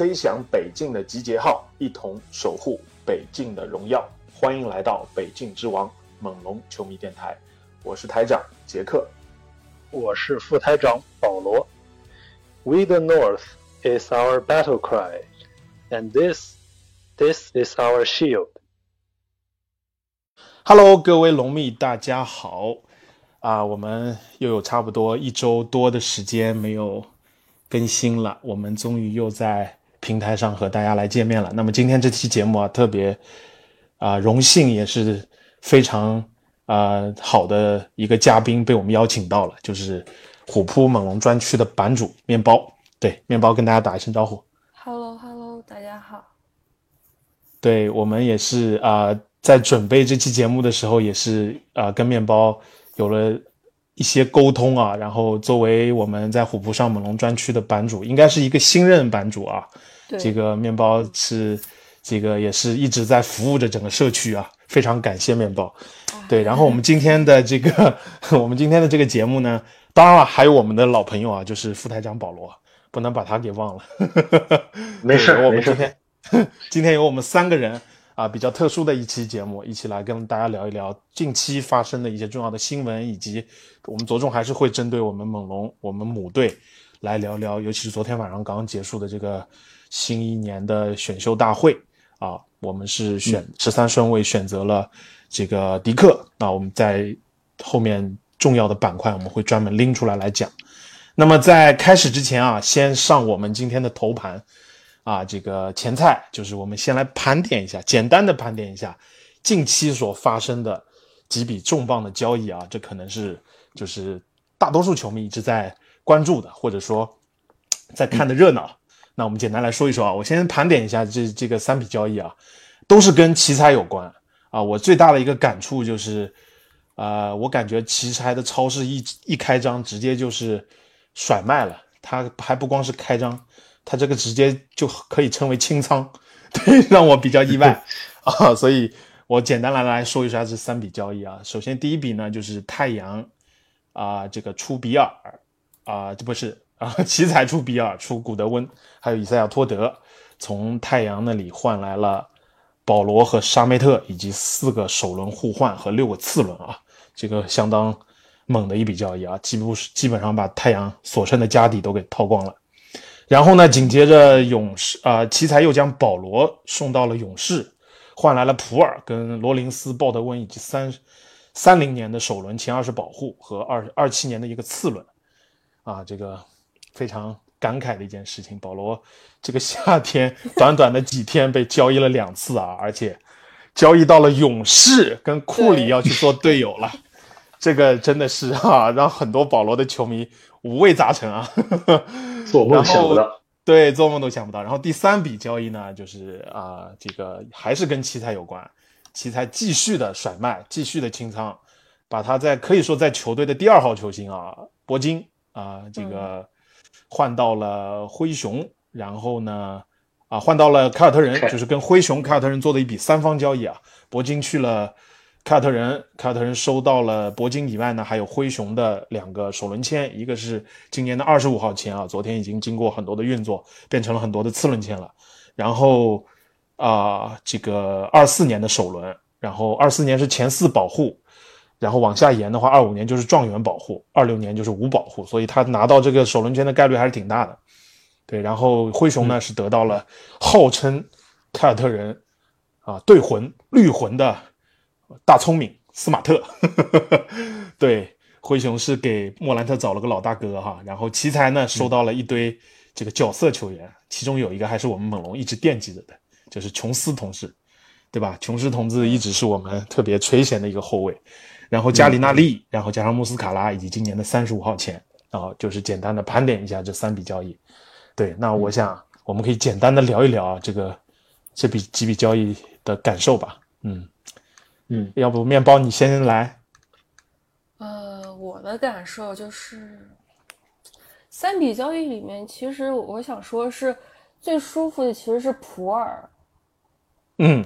吹响北境的集结号，一同守护北境的荣耀。欢迎来到北境之王猛龙球迷电台，我是台长杰克。我是副台长保罗。We the North is our battle cry, and this, this is our shield. Hello，各位龙迷，大家好啊！我们又有差不多一周多的时间没有更新了，我们终于又在平台上和大家来见面了。那么今天这期节目啊，特别啊荣幸，也是非常啊好的一个嘉宾被我们邀请到了，就是虎扑猛龙专区的版主面包。对，面包跟大家打一声招呼。Hello Hello，大家好。对我们也是啊、呃在准备这期节目的时候，也是啊、呃跟面包有了一些沟通啊。然后作为我们在虎扑上猛龙专区的版主，应该是一个新任版主啊。对，这个面包是这个也是一直在服务着整个社区啊，非常感谢面包。对，然后我们今天的这个 我们今天的这个节目呢，当然了，还有我们的老朋友啊，就是副台长保罗，不能把他给忘了。没事我们今天今天有我们三个人啊，比较特殊的一期节目，一起来跟大家聊一聊近期发生的一些重要的新闻，以及我们着重还是会针对我们猛龙我们母队来聊聊，尤其是昨天晚上刚刚结束的这个新一年的选秀大会啊，我们是选十三顺位选择了这个迪克，那我们在后面重要的板块我们会专门拎出来来讲。那么在开始之前啊，先上我们今天的头盘啊，这个前菜就是我们先来盘点一下，简单的盘点一下近期所发生的几笔重磅的交易啊，这可能是就是大多数球迷一直在关注的，或者说在看的热闹。那我们简单来说一说啊，我先盘点一下这这个三笔交易啊，都是跟奇才有关啊。我最大的一个感触就是，呃，我感觉奇才的超市一一开张，直接就是甩卖了，它还不光是开张，它这个直接就可以称为清仓，对，让我比较意外 啊。所以我简单来来说一下这三笔交易啊。首先第一笔呢就是太阳啊、这个出比尔啊、这不是啊，奇才出比尔，出古德温，还有以赛亚托德，从太阳那里换来了保罗和沙梅特，以及四个首轮互换和六个次轮啊，这个相当猛的一笔交易啊，几乎基本上把太阳所剩的家底都给掏光了。然后呢，紧接着勇士啊、奇才又将保罗送到了勇士，换来了普尔跟罗林斯、鲍德温以及三三零年的首轮前二十保护和二二七年的一个次轮，啊，这个非常感慨的一件事情。保罗这个夏天短短的几天被交易了两次啊，而且交易到了勇士，跟库里要去做队友了。这个真的是啊，让很多保罗的球迷五味杂陈啊。做梦想不到。对，做梦都想不到。然后第三笔交易呢，就是啊、这个还是跟奇才有关，奇才继续的甩卖，继续的清仓，把他在可以说在球队的第二号球星啊，铂金啊、这个换到了灰熊，然后呢，啊，换到了凯尔特人，就是跟灰熊、凯尔特人做的一笔三方交易啊，铂金去了。凯尔特人，凯尔特人收到了铂金以外呢，还有灰熊的两个首轮签，一个是今年的二十五号签啊，昨天已经经过很多的运作，变成了很多的次轮签了。然后啊、这个二四年的首轮，然后二四年是前四保护，然后往下延的话，二五年就是状元保护，二六年就是无保护，所以他拿到这个首轮签的概率还是挺大的。对，然后灰熊呢、是得到了号称凯尔特人啊对魂绿魂的大聪明斯马特，对，灰熊是给莫兰特找了个老大哥哈，然后奇才呢收到了一堆这个角色球员，其中有一个还是我们猛龙一直惦记着的，就是琼斯同志，对吧？琼斯同志一直是我们特别垂涎的一个后卫。然后加里纳利，然后加上穆斯卡拉以及今年的三十五号签，啊，就是简单的盘点一下这三笔交易。对，那我想我们可以简单的聊一聊这个这笔几笔交易的感受吧。嗯嗯，要不面包你先来。呃，我的感受就是，三笔交易里面，其实我想说是最舒服的其实是普洱，嗯，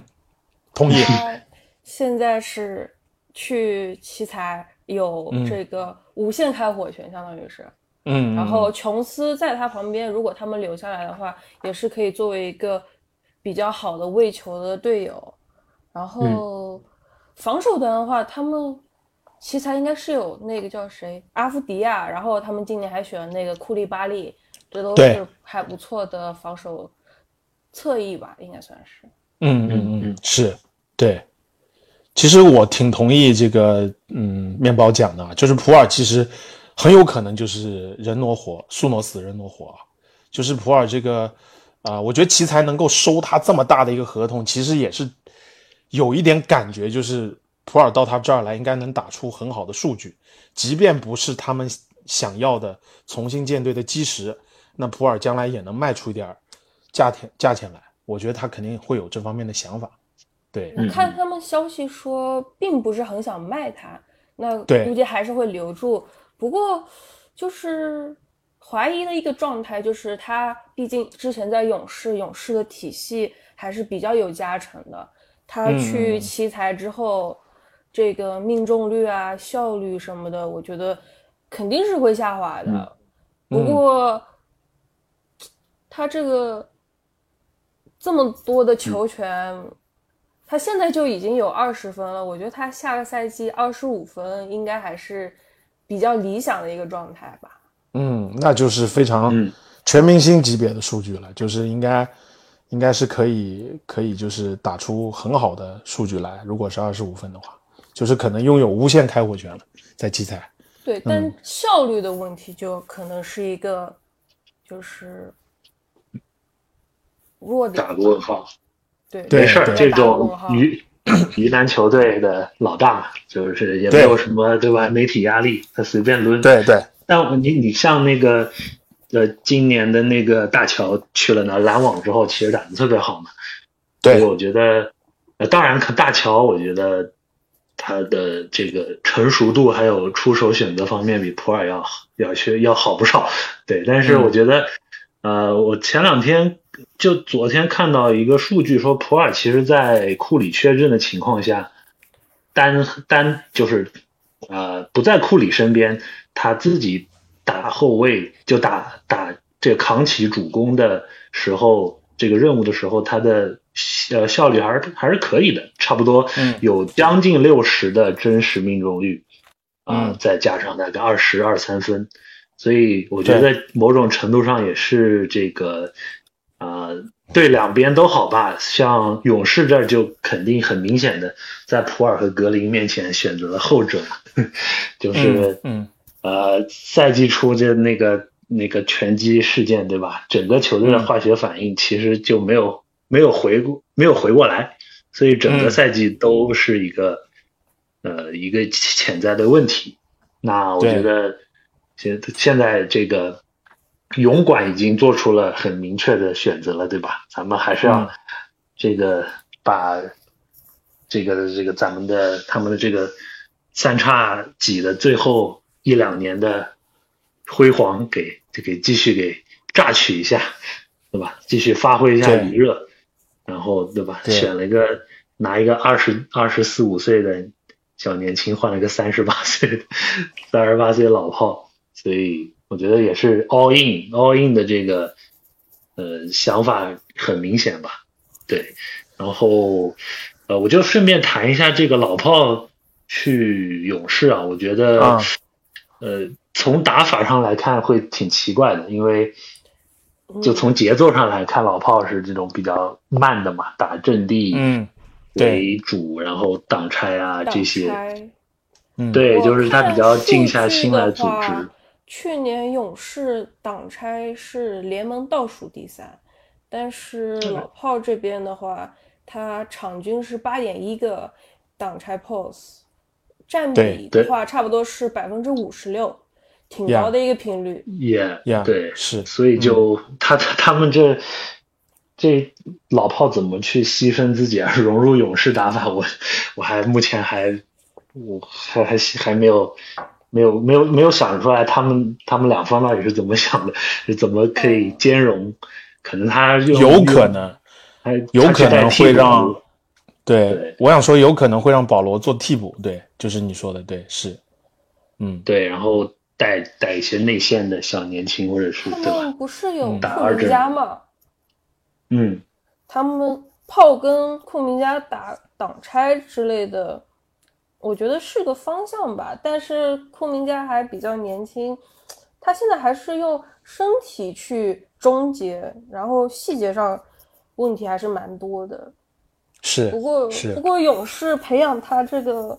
同意。他现在是去奇才有嗯这个无限开火权，相当于是。嗯，然后琼斯在他旁边，如果他们留下来的话，也是可以作为一个比较好的喂球的队友。然后防守端的话，他们奇才应该是有那个叫谁阿夫迪亚，然后他们今年还选了那个库利巴利，这都是还不错的防守侧翼吧，应该算是。嗯嗯嗯，是对。其实我挺同意这个，嗯，面包讲的，就是普洱其实很有可能就是人挪活，树挪死，人挪活啊。就是普洱这个，啊、我觉得奇才能够收他这么大的一个合同，其实也是有一点感觉，就是普洱到他这儿来应该能打出很好的数据，即便不是他们想要的重新建队的基石，那普洱将来也能卖出一点价钱价钱来。我觉得他肯定会有这方面的想法。对，我看他们消息说，并不是很想卖他，那估计还是会留住。不过，就是怀疑的一个状态，就是他毕竟之前在勇士，勇士的体系还是比较有加成的。他嗯去嗯奇才之后，这个命中率啊、效率什么的，我觉得肯定是会下滑的。嗯不过，他这个这么多的球权，他现在就已经有二十分了。我觉得他下个赛季二十五分应该还是比较理想的一个状态吧。嗯，那就是非常嗯全明星级别的数据了，就是应该应该是可以可以就是打出很好的数据来。如果是二十五分的话，就是可能拥有无限开火权了，在奇才。对，但效率的问题就可能是一个就是弱点。打个问号。对，对没事儿，这种鱼鱼腩球队的老大，就是也没有什么对吧？媒体压力，他随便抡。对对，但你你像那个呃，今年的那个大乔去了那篮网之后，其实打的特别好嘛。对我觉得，呃，当然可大乔，我觉得他的这个成熟度还有出手选择方面比普尔要好要去要好不少。对，但是嗯我觉得，呃，我前两天就昨天看到一个数据说，普尔其实在库里缺阵的情况下，单单就是呃不在库里身边，他自己打后卫就打打这扛起主攻的时候，这个任务的时候，他的呃效率还是还是可以的，差不多嗯。有将近六十的真实命中率，啊、嗯。再加上大概二十二三分，所以我觉得某种程度上也是这个。啊、对两边都好吧。像勇士这儿就肯定很明显的在普尔和格林面前选择了后者，就是嗯呃赛季初就那个那个拳击事件对吧？整个球队的化学反应其实就没有没有回过没有回过来，所以整个嗯赛季都是一个、呃一个潜在的问题。那我觉得现现在这个勇管已经做出了很明确的选择了，对吧？咱们还是要嗯这个把这个这个咱们的他们的这个三叉戟的最后一两年的辉煌给就给继续给榨取一下，对吧？继续发挥一下余热，然后对吧？对选了一个拿一个二十二十四五岁的小年轻换了个三十八岁的三十八岁老炮，所以我觉得也是 all in all in 的这个呃想法很明显吧，对，然后呃我就顺便谈一下这个老炮去勇士啊，我觉得、啊呃从打法上来看会挺奇怪的，因为嗯就从节奏上来看，老炮是这种比较慢的嘛，打阵地嗯为主，然后挡拆啊这些，嗯，对，就是他比较静下心来组织。去年勇士挡拆是联盟倒数第三，但是老炮这边的话，他场均是八点一个挡拆 pose，占比的话，差不多是百分之五十六，挺高的一个频率。也呀对，是所以就他他他们这这老炮怎么去牺牲自己而 融入勇士打法，我我还目前还我还还还没有没有没有没有想出来他们他们两方到底是怎么想的，是怎么可以兼容？可能他用有可能，还有可能会让对对我想说有可能会让保罗做替补，对，就是你说的，对，是，嗯，对，然后带带一些内线的小年轻或者是他对吧？们不是有嗯库明打二阵加嘛？嗯，他们炮跟库明加打挡拆之类的，我觉得是个方向吧。但是库明加还比较年轻，他现在还是用身体去终结，然后细节上问题还是蛮多的。是不过不过勇士培养他这个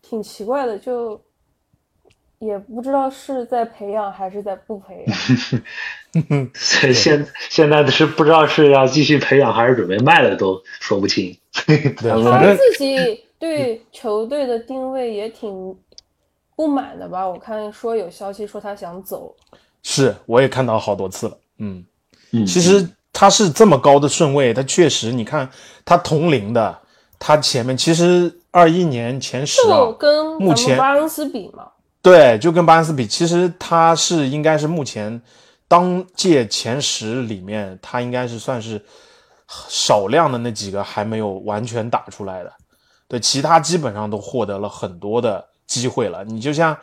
挺奇怪的，就也不知道是在培养还是在不培养。所以现现在的是不知道是要继续培养还是准备卖了都说不清。对，他反正自己对球队的定位也挺不满的吧？我看说有消息说他想走，是我也看到好多次了，嗯，嗯，其实他是这么高的顺位，他确实，你看他同龄的，他前面其实二一年前十跟目前巴恩斯比嘛。对，就跟巴恩斯比，其实他是应该是目前当届前十里面，他应该是算是少量的那几个还没有完全打出来的。对，其他基本上都获得了很多的机会了。你就像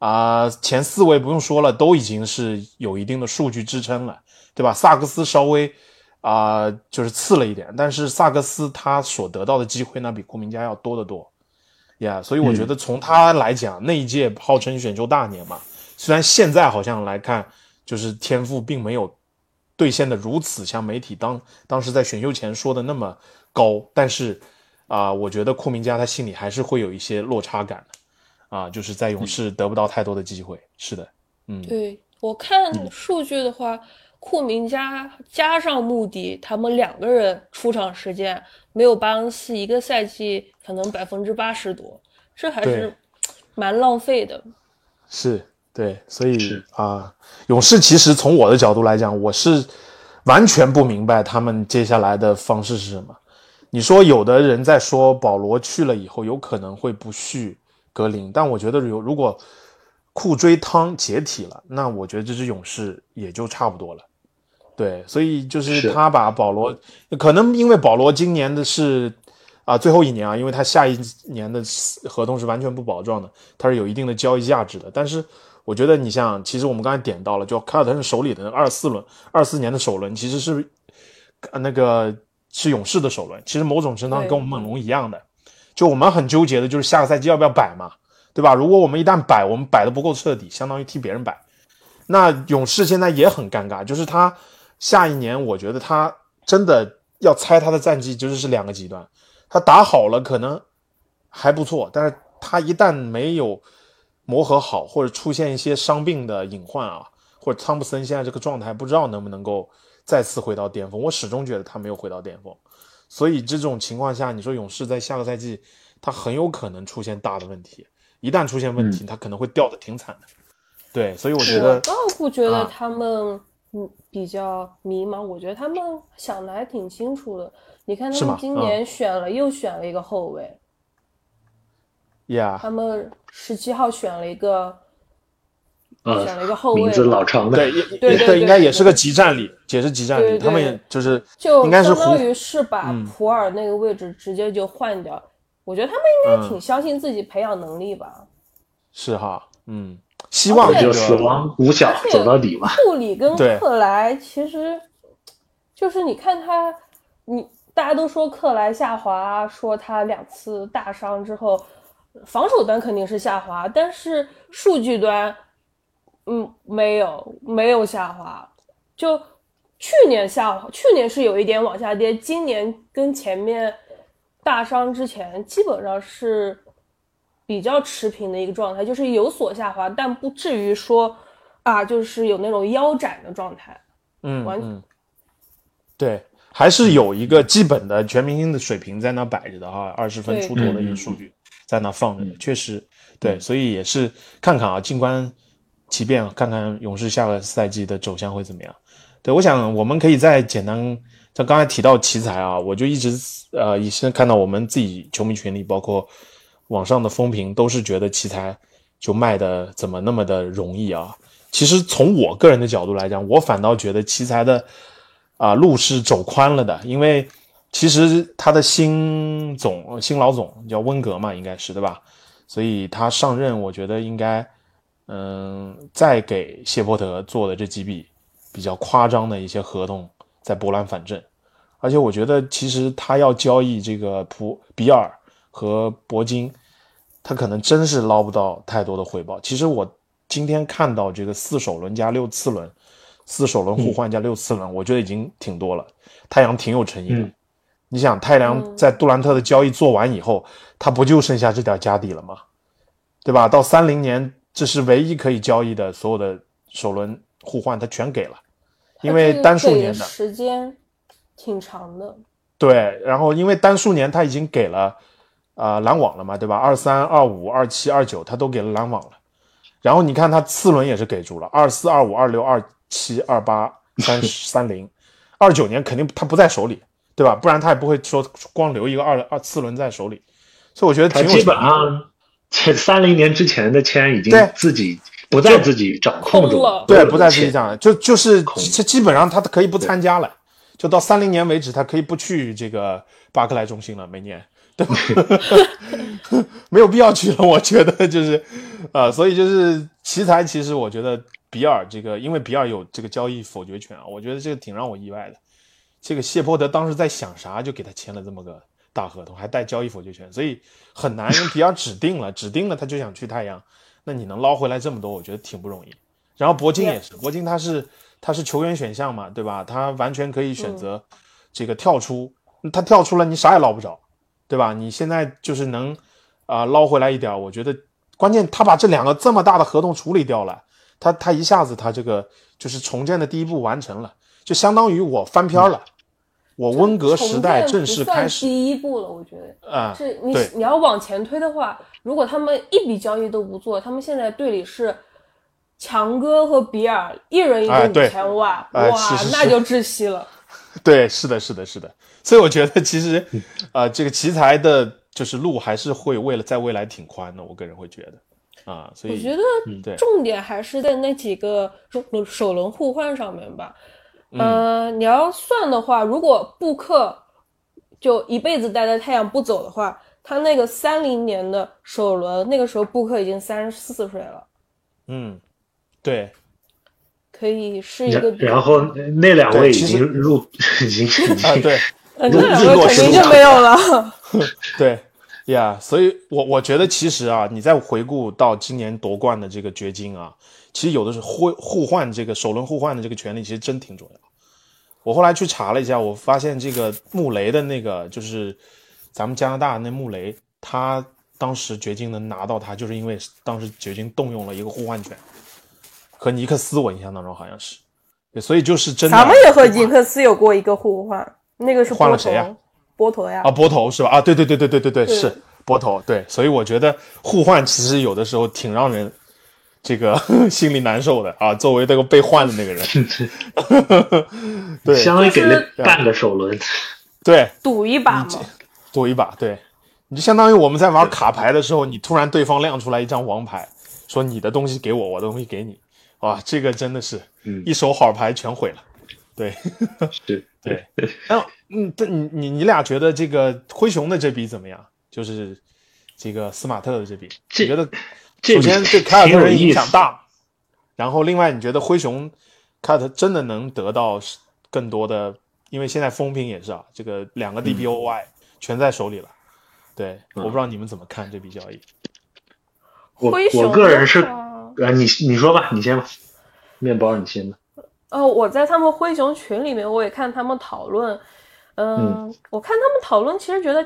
啊、前四位不用说了，都已经是有一定的数据支撑了，对吧？萨克斯稍微啊、就是次了一点，但是萨克斯他所得到的机会呢，比库明加要多得多。呀所以我觉得从他来讲，那一届号称选秀大年嘛，虽然现在好像来看，就是天赋并没有兑现的如此像媒体当当时在选秀前说的那么高，但是啊、我觉得库明加他心里还是会有一些落差感的啊，就是在勇士得不到太多的机会。是的，嗯，对我看数据的话，库明加加上穆迪，他们两个人出场时间没有巴恩斯一个赛季可能百分之八十多，这还是蛮浪费的。是对，所以是啊，勇士其实从我的角度来讲，我是完全不明白他们接下来的方式是什么。你说有的人在说保罗去了以后有可能会不续格林，但我觉得有如果库追汤解体了，那我觉得这支勇士也就差不多了。对，所以就是是他把保罗，可能因为保罗今年的是啊最后一年啊，因为他下一年的合同是完全不保障的，他是有一定的交易价值的。但是我觉得你像，其实我们刚才点到了，就凯尔特人手里的那个二四轮、二四年的首轮，其实是呃那个是勇士的首轮，其实某种程度上跟我们猛龙一样的，就我们很纠结的就是下个赛季要不要摆嘛，对吧？如果我们一旦摆，我们摆的不够彻底，相当于替别人摆。那勇士现在也很尴尬，就是他下一年，我觉得他真的要猜他的战绩，就是是两个极端。他打好了可能还不错，但是他一旦没有磨合好，或者出现一些伤病的隐患啊，或者汤普森现在这个状态，不知道能不能够再次回到巅峰。我始终觉得他没有回到巅峰，所以这种情况下，你说勇士在下个赛季，他很有可能出现大的问题。一旦出现问题，他可能会掉的挺惨的。对，所以我觉得我倒不觉得啊他们嗯比较迷茫，我觉得他们想的还挺清楚的。你看他们今年选了、又选了一个后卫，呀他们十七号选了一个呃选了一个后卫名字老长的，对，也对应该也是个集战力，也是集战力。他们也就是就应该是胡相当于是把嗯普尔那个位置直接就换掉。我觉得他们应该嗯挺相信自己培养能力吧。是哈，嗯，希望就死个亡五小走到底嘛。库里跟克莱其实就是你看他，你大家都说克莱下滑，说他两次大伤之后，防守端肯定是下滑，但是数据端，嗯，没有没有下滑，就去年下滑，去年是有一点往下跌，今年跟前面大伤之前基本上是比较持平的一个状态，就是有所下滑，但不至于说啊，就是有那种腰斩的状态。嗯完嗯嗯，对，还是有一个基本的全明星的水平在那摆着的哈，二十分出头的一个数据。在那放着，确实对，所以也是看看啊，静观其变，看看勇士下个赛季的走向会怎么样。对，我想我们可以再简单，像刚才提到奇才啊，我就一直呃，以前看到我们自己球迷群里，包括网上的风评，都是觉得奇才就卖的怎么那么的容易啊？其实从我个人的角度来讲，我反倒觉得奇才的啊路是走宽了的，因为其实他的新总新老总叫温格嘛，应该是对吧？所以他上任，我觉得应该嗯再给谢波特做的这几笔比较夸张的一些合同在波兰反正，而且我觉得其实他要交易这个普比尔和铂金，他可能真是捞不到太多的回报。其实我。今天看到这个四首轮加六次轮，四首轮互换加六次轮，我觉得已经挺多了。太阳挺有诚意的。你想，太阳在杜兰特的交易做完以后，他不就剩下这点家底了吗？对吧？到三零年，这是唯一可以交易的所有的首轮互换，他全给了，因为单数年的时间挺长的。对，然后因为单数年他已经给了啊篮网了嘛，对吧？二三、二五、二七、二九，他都给了篮网了。然后你看他次轮也是给住了，二四、二五、二六、二七、二八、三 三零，二九年肯定他不在手里，对吧？不然他也不会说光留一个二二次轮在手里。所以我觉得他基本上三零年之前的签已经自己不在自己掌控中了，对，不在自己掌控，就就是这基本上他可以不参加了，就到三零年为止，他可以不去这个巴克莱中心了，每年。对，没有必要去了，我觉得就是，呃，所以就是奇才，其实我觉得比尔这个，因为比尔有这个交易否决权啊，我觉得这个挺让我意外的。这个谢泼德当时在想啥，就给他签了这么个大合同，还带交易否决权，所以很难。因为比尔指定了，指定了他就想去太阳，那你能捞回来这么多，我觉得挺不容易。然后铂金也是，铂金他是他是球员选项嘛，对吧？他完全可以选择这个跳出，他跳出了，你啥也捞不着。对吧？你现在就是能，啊捞回来一点我觉得关键他把这两个这么大的合同处理掉了，他他一下子他这个就是重建的第一步完成了，就相当于我翻篇了，我温格时代正式开始第一步了，我觉得啊，是你你要往前推的话，如果他们一笔交易都不做，他们现在队里是强哥和比尔一人一个五千万，哇，那就窒息了。对，是的，是的，是的，所以我觉得其实，呃，这个奇才的，就是路还是会为了在未来挺宽的，我个人会觉得，啊，所以我觉得重点还是在那几个首首轮互换上面吧。呃，你要算的话，如果布克就一辈子待在太阳不走的话，他那个三零年的首轮，那个时候布克已经三十四岁了。嗯，对。可以是一个，然后那两位已经入，已经啊对，那两位肯定就没有了。对呀，所以我我觉得其实啊，你再回顾到今年夺冠的这个掘金啊，其实有的是互互换这个首轮互换的这个权利，其实真挺重要。我后来去查了一下，我发现这个穆雷的那个就是咱们加拿大那穆雷，他当时掘金能拿到他，就是因为当时掘金动用了一个互换权。和尼克斯，我印象当中好像是，所以就是真的。咱们也和尼克斯有过一个互换，那个是换了谁呀？波头呀？啊，波头是吧？啊，对对对对对对对，是波头。对，所以我觉得互换其实有的时候挺让人这个 心里难受的啊。作为这个被换的那个人，对，相当于给了半个首轮，对，赌一把嘛，赌一把，对，你就相当于我们在玩卡牌的时候，你突然对方亮出来一张王牌，说你的东西给我，我的东西给你。哇，这个真的是，一手好牌全毁了，对，对对。然后，嗯，这你你你俩觉得这个灰熊的这笔怎么样？就是这个斯马特的这笔，你觉得首先对凯尔特人影响大，然后另外你觉得灰熊凯尔特真的能得到更多的？因为现在风评也是啊，这个两个 DPOY 全在手里了。对，我不知道你们怎么看这笔交易。我我个人是。啊，你你说吧，你先吧，面包你先吧。呃，我在他们灰熊群里面，我也看他们讨论，嗯，我看他们讨论，其实觉得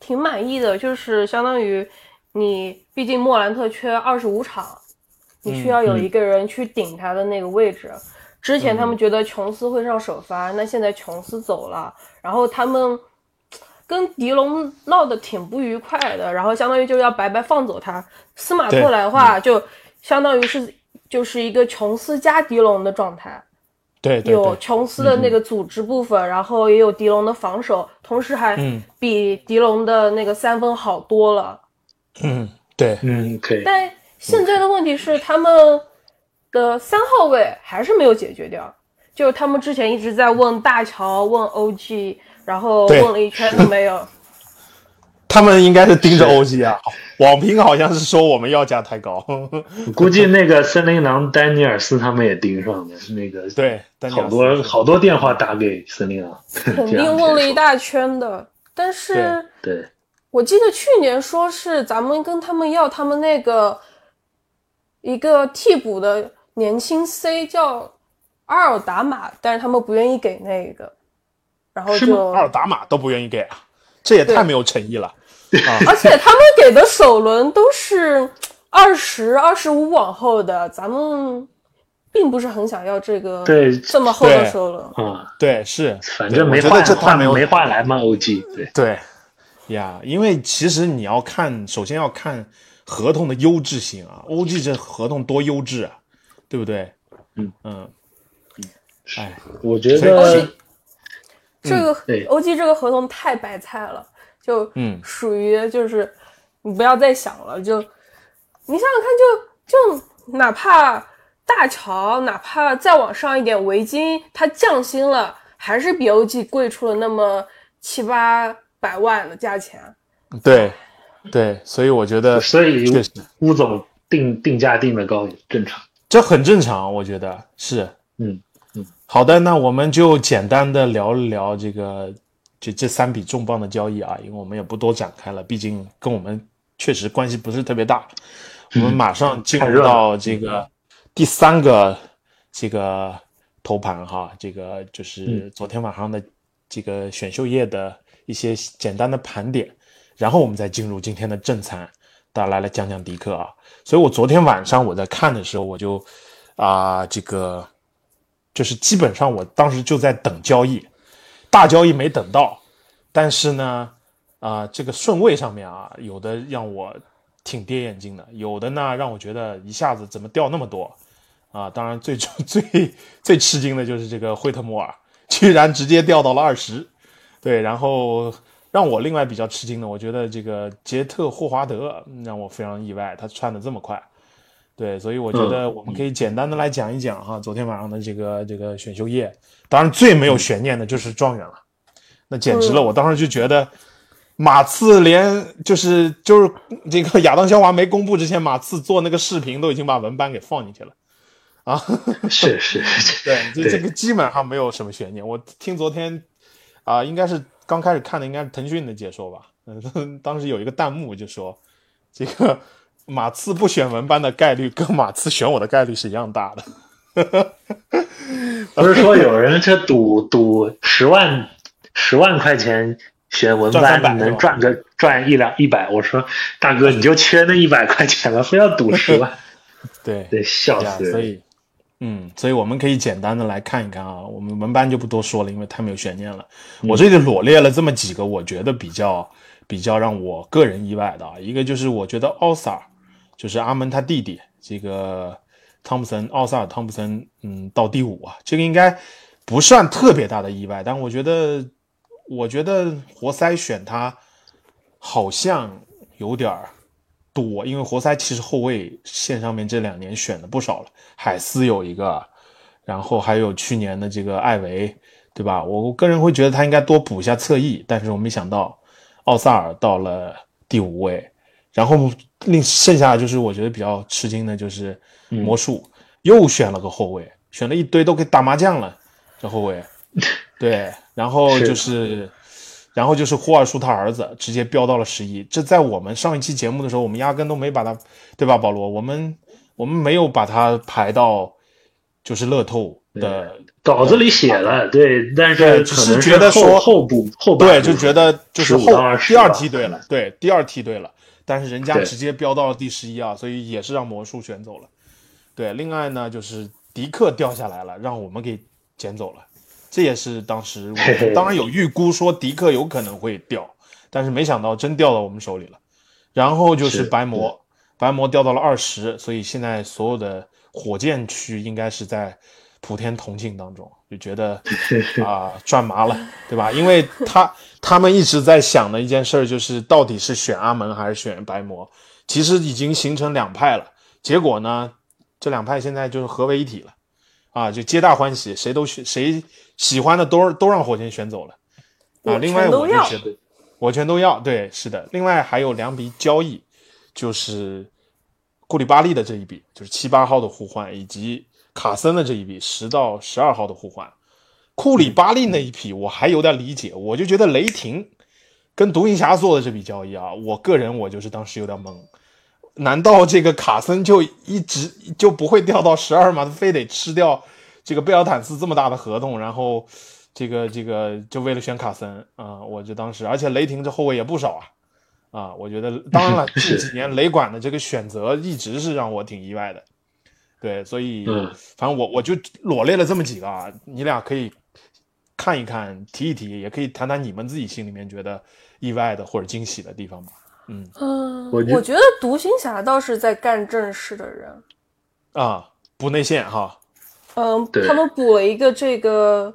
挺满意的，就是相当于你，毕竟莫兰特缺二十五场，你需要有一个人去顶他的那个位置。之前他们觉得琼斯会上首发，那现在琼斯走了，然后他们跟迪龙闹得挺不愉快的，然后相当于就要白白放走他。斯马对拓来的话，就相当于是就是一个琼斯加迪龙的状态，对对对，有琼斯的那个组织部分，然后也有迪龙的防守，同时还嗯比迪龙的那个三分好多了。嗯对嗯，可以。但现在的问题是，他们的三号位还是没有解决掉。就是他们之前一直在问大乔、问 OG，然后问了一圈都没有。他们应该是盯着 OG 啊，网评好像是说我们要价太高，估计那个森林狼丹尼尔斯他们也盯上了，那个 对，但好多好多电话打给森林狼，肯定问了一大圈的。但是对，我记得去年说是咱们跟他们要他们那个一个替补的年轻 C 叫阿尔达马，但是他们不愿意给那个，然后就？阿尔达马都不愿意给啊，这也太没有诚意了啊！而且他们给的首轮都是二十二十五往后的，咱们并不是很想要这个对这么厚的对首轮。嗯，对，是，反正没换没没换来嘛，OG 对，对呀，因为其实你要看，首先要看合同的优质性啊，OG 这合同多优质啊，对不对？嗯。嗯，哎，我觉得是这个对。OG 这个合同太白菜了，就嗯。属于就是你不要再想了，就你想想看就，就哪怕大乔，哪怕再往上一点，维金它降薪了，还是比 OG 贵出了那么七八百万的价钱。对对，所以我觉得 所以确实乌总定定价定的高也正常。这很正常，我觉得是。嗯嗯，好的，那我们就简单的聊一聊这个这这三笔重磅的交易啊，因为我们也不多展开了，毕竟跟我们确实关系不是特别大。我们马上进入到这个第三个这个头盘哈，这个就是昨天晚上的这个选秀夜的一些简单的盘点，然后我们再进入今天的正餐，大家来讲讲迪克啊。所以我昨天晚上我在看的时候，我就啊、这个就是基本上我当时就在等交易，大交易没等到，但是呢，啊、这个顺位上面啊，有的让我挺跌眼镜的，有的呢让我觉得一下子怎么掉那么多啊？当然最 最最吃惊的就是这个惠特莫尔，居然直接掉到了二十，对，然后让我另外比较吃惊的，我觉得这个杰特霍华德嗯让我非常意外，他窜的这么快。对，所以我觉得我们可以简单的来讲一讲哈，昨天晚上的这个这个选秀夜，当然最没有悬念的就是状元了，那简直了！嗯我当时就觉得，马刺连就是就是这个亚当肖华没公布之前，马刺做那个视频都已经把文班给放进去了啊。是是 是，对，这这个基本上没有什么悬念。我听昨天啊、应该是刚开始看的，应该是腾讯的解说吧。嗯，当时有一个弹幕就说，这个马刺不选文班的概率跟马刺选我的概率是一样大的。不是说有人这赌赌十万十万块钱选文赚300班能赚个赚一两一百？我说大哥你就缺那一百块钱了，非要赌十万，对，得笑死。所以，嗯，所以我们可以简单的来看一看啊，我们文班就不多说了，因为太没有悬念了。我这里罗列了这么几个，我觉得比较比较让我个人意外的啊，一个就是我觉得奥萨尔，就是阿门他弟弟这个汤普森，奥萨尔汤普森，嗯，到第五啊，这个应该不算特别大的意外，但我觉得，我觉得活塞选他好像有点儿多，因为活塞其实后卫线上面这两年选的不少了，海斯有一个，然后还有去年的这个艾维，对吧？我我个人会觉得他应该多补一下侧翼，但是我没想到奥萨尔到了第五位，然后另剩下就是我觉得比较吃惊的就是魔术、又选了个后卫，选了一堆都给打麻将了，这后卫，对，然后是就是。然后就是霍尔叔他儿子直接飙到了十一，这在我们上一期节目的时候，我们压根都没把他，对吧，保罗？我们我们没有把他排到就是乐透的，稿子里写了，对，但是只是觉得说后后部后半对，就觉得就是15后第二梯队了，对，第二梯队了，但是人家直接飙到了第十一啊，所以也是让魔术选走了。对，另外呢就是迪克掉下来了，让我们给捡走了。这也是当时我们当然有预估说迪克有可能会掉，但是没想到真掉到我们手里了。然后就是是白魔，白魔掉到了二十，所以现在所有的火箭区应该是在普天同庆当中，就觉得 啊、赚麻了，对吧？因为他他们一直在想的一件事儿就是到底是选阿门还是选白魔，其实已经形成两派了。结果呢，这两派现在就是合为一体了，啊，就皆大欢喜，谁都选谁喜欢的都都让火箭选走了，啊，另外我就觉得我全都要，对，是的。另外还有两笔交易，就是库里巴利的这一笔，就是七八号的互换，以及卡森的这一笔十到十二号的互换。库里巴利那一批我还有点理解，我就觉得雷霆跟独行侠做的这笔交易啊，我个人我就是当时有点懵。难道这个卡森就一直就不会掉到十二吗？他非得吃掉这个贝尔坦斯这么大的合同，然后这个这个就为了选卡森啊、我就当时，而且雷霆这后卫也不少啊啊，我觉得当然了，是近几年雷管的这个选择一直是让我挺意外的。对，所以、嗯反正我我就罗列了这么几个啊，你俩可以看一看，提一提，也可以谈谈你们自己心里面觉得意外的或者惊喜的地方吧。嗯，我觉我觉得独行侠倒是在干正事的人。啊，补内线哈，嗯，他们补了一个这个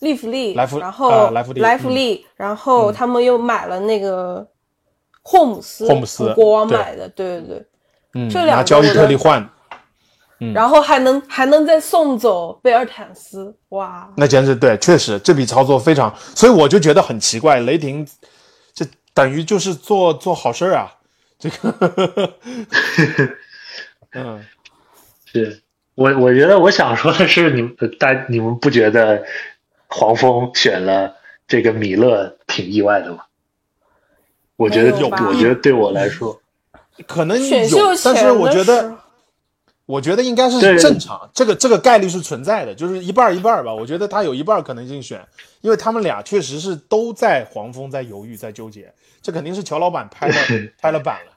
利弗利，莱弗然后啊莱弗利莱弗利，然后他们又买了那个霍姆斯，霍姆斯国王买的，对对对。嗯，这两拿交易特例换，嗯。然后还能还能再送走贝尔坦斯，哇！那简直对，确实这笔操作非常，所以我就觉得很奇怪，雷霆这等于就是做做好事儿啊，这个，嗯，是我我觉得我想说的是，你们大你们不觉得黄蜂选了这个米勒挺意外的吗？我觉得没有我觉得对我来说，可能选秀有，但是我觉得，我觉得应该是正常，这个这个概率是存在的，就是一半一半吧。我觉得他有一半可能性选，因为他们俩确实是都在黄蜂在犹豫在纠结，这肯定是乔老板拍了 拍了板了，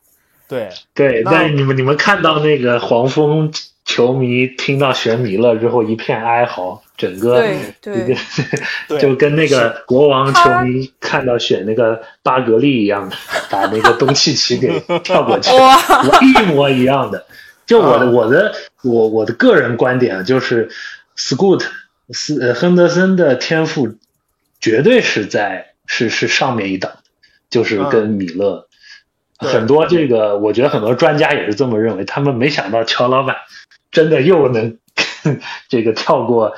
对，对，但是你们你们看到那个黄蜂球迷听到选米勒之后一片哀嚎，整个对 对一个对就跟那个国王球迷看到选那个巴格利一样的，把那个东契奇给跳过去，一模一样的。就我的啊我的我我的个人观点啊，就是，Scoot 亨德森的天赋绝对是在是是上面一档的，就是跟米勒。对很多这个，我觉得很多专家也是这么认为。他们没想到乔老板真的又能 这个跳过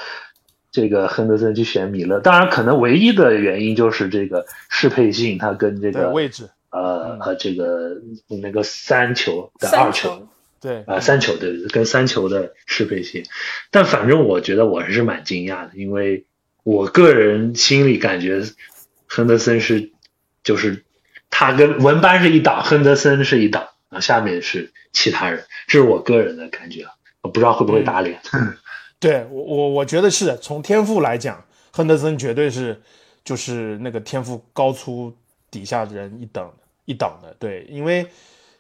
这个亨德森去选米勒。当然，可能唯一的原因就是这个适配性，他跟这个位置，呃和这个那个三球的二球。球，对，啊，三球对，跟三球的适配性，但反正我觉得我还是蛮惊讶的，因为我个人心里感觉亨德森是就是他跟文班是一档，亨德森是一档，啊，下面是其他人，这是我个人的感觉，我不知道会不会打脸。对我我我觉得是从天赋来讲，亨德森绝对是就是那个天赋高出底下的人一等一等的。对，因为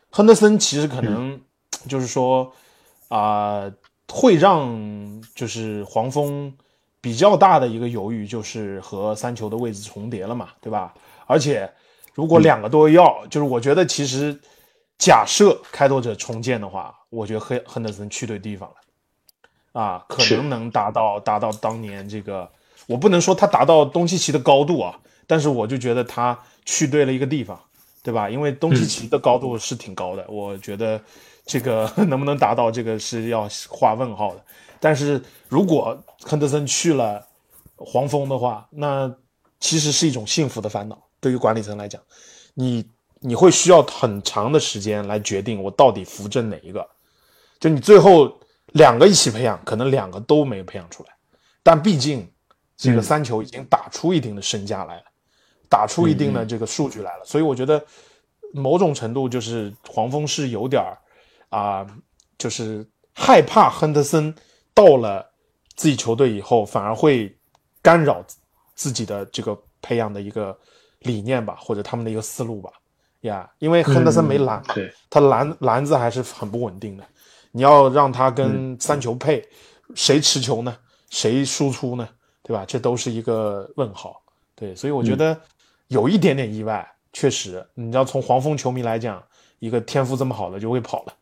亨德森其实可能就是说啊、会让就是黄蜂比较大的一个犹豫，就是和三球的位置重叠了嘛，对吧？而且如果两个都要，就是我觉得其实假设开拓者重建的话，我觉得亨亨德森去对地方了。啊，可能能达到达到当年这个，我不能说他达到东契奇的高度啊，但是我就觉得他去对了一个地方，对吧？因为东契奇的高度是挺高的，我觉得这个能不能达到这个是要画问号的。但是如果亨德森去了黄蜂的话，那其实是一种幸福的烦恼，对于管理层来讲，你你会需要很长的时间来决定我到底扶正哪一个，就你最后。两个一起培养，可能两个都没有培养出来，但毕竟这个三球已经打出一定的身价来了，打出一定的这个数据来了，所以我觉得某种程度就是黄蜂是有点儿啊、就是害怕亨德森到了自己球队以后，反而会干扰自己的这个培养的一个理念吧，或者他们的一个思路吧，呀，因为亨德森没篮嘛，对，他篮篮子还是很不稳定的。你要让他跟三球配，谁持球呢？谁输出呢？对吧？这都是一个问号。对，所以我觉得有一点点意外，确实，你要从黄蜂球迷来讲，一个天赋这么好的就会跑了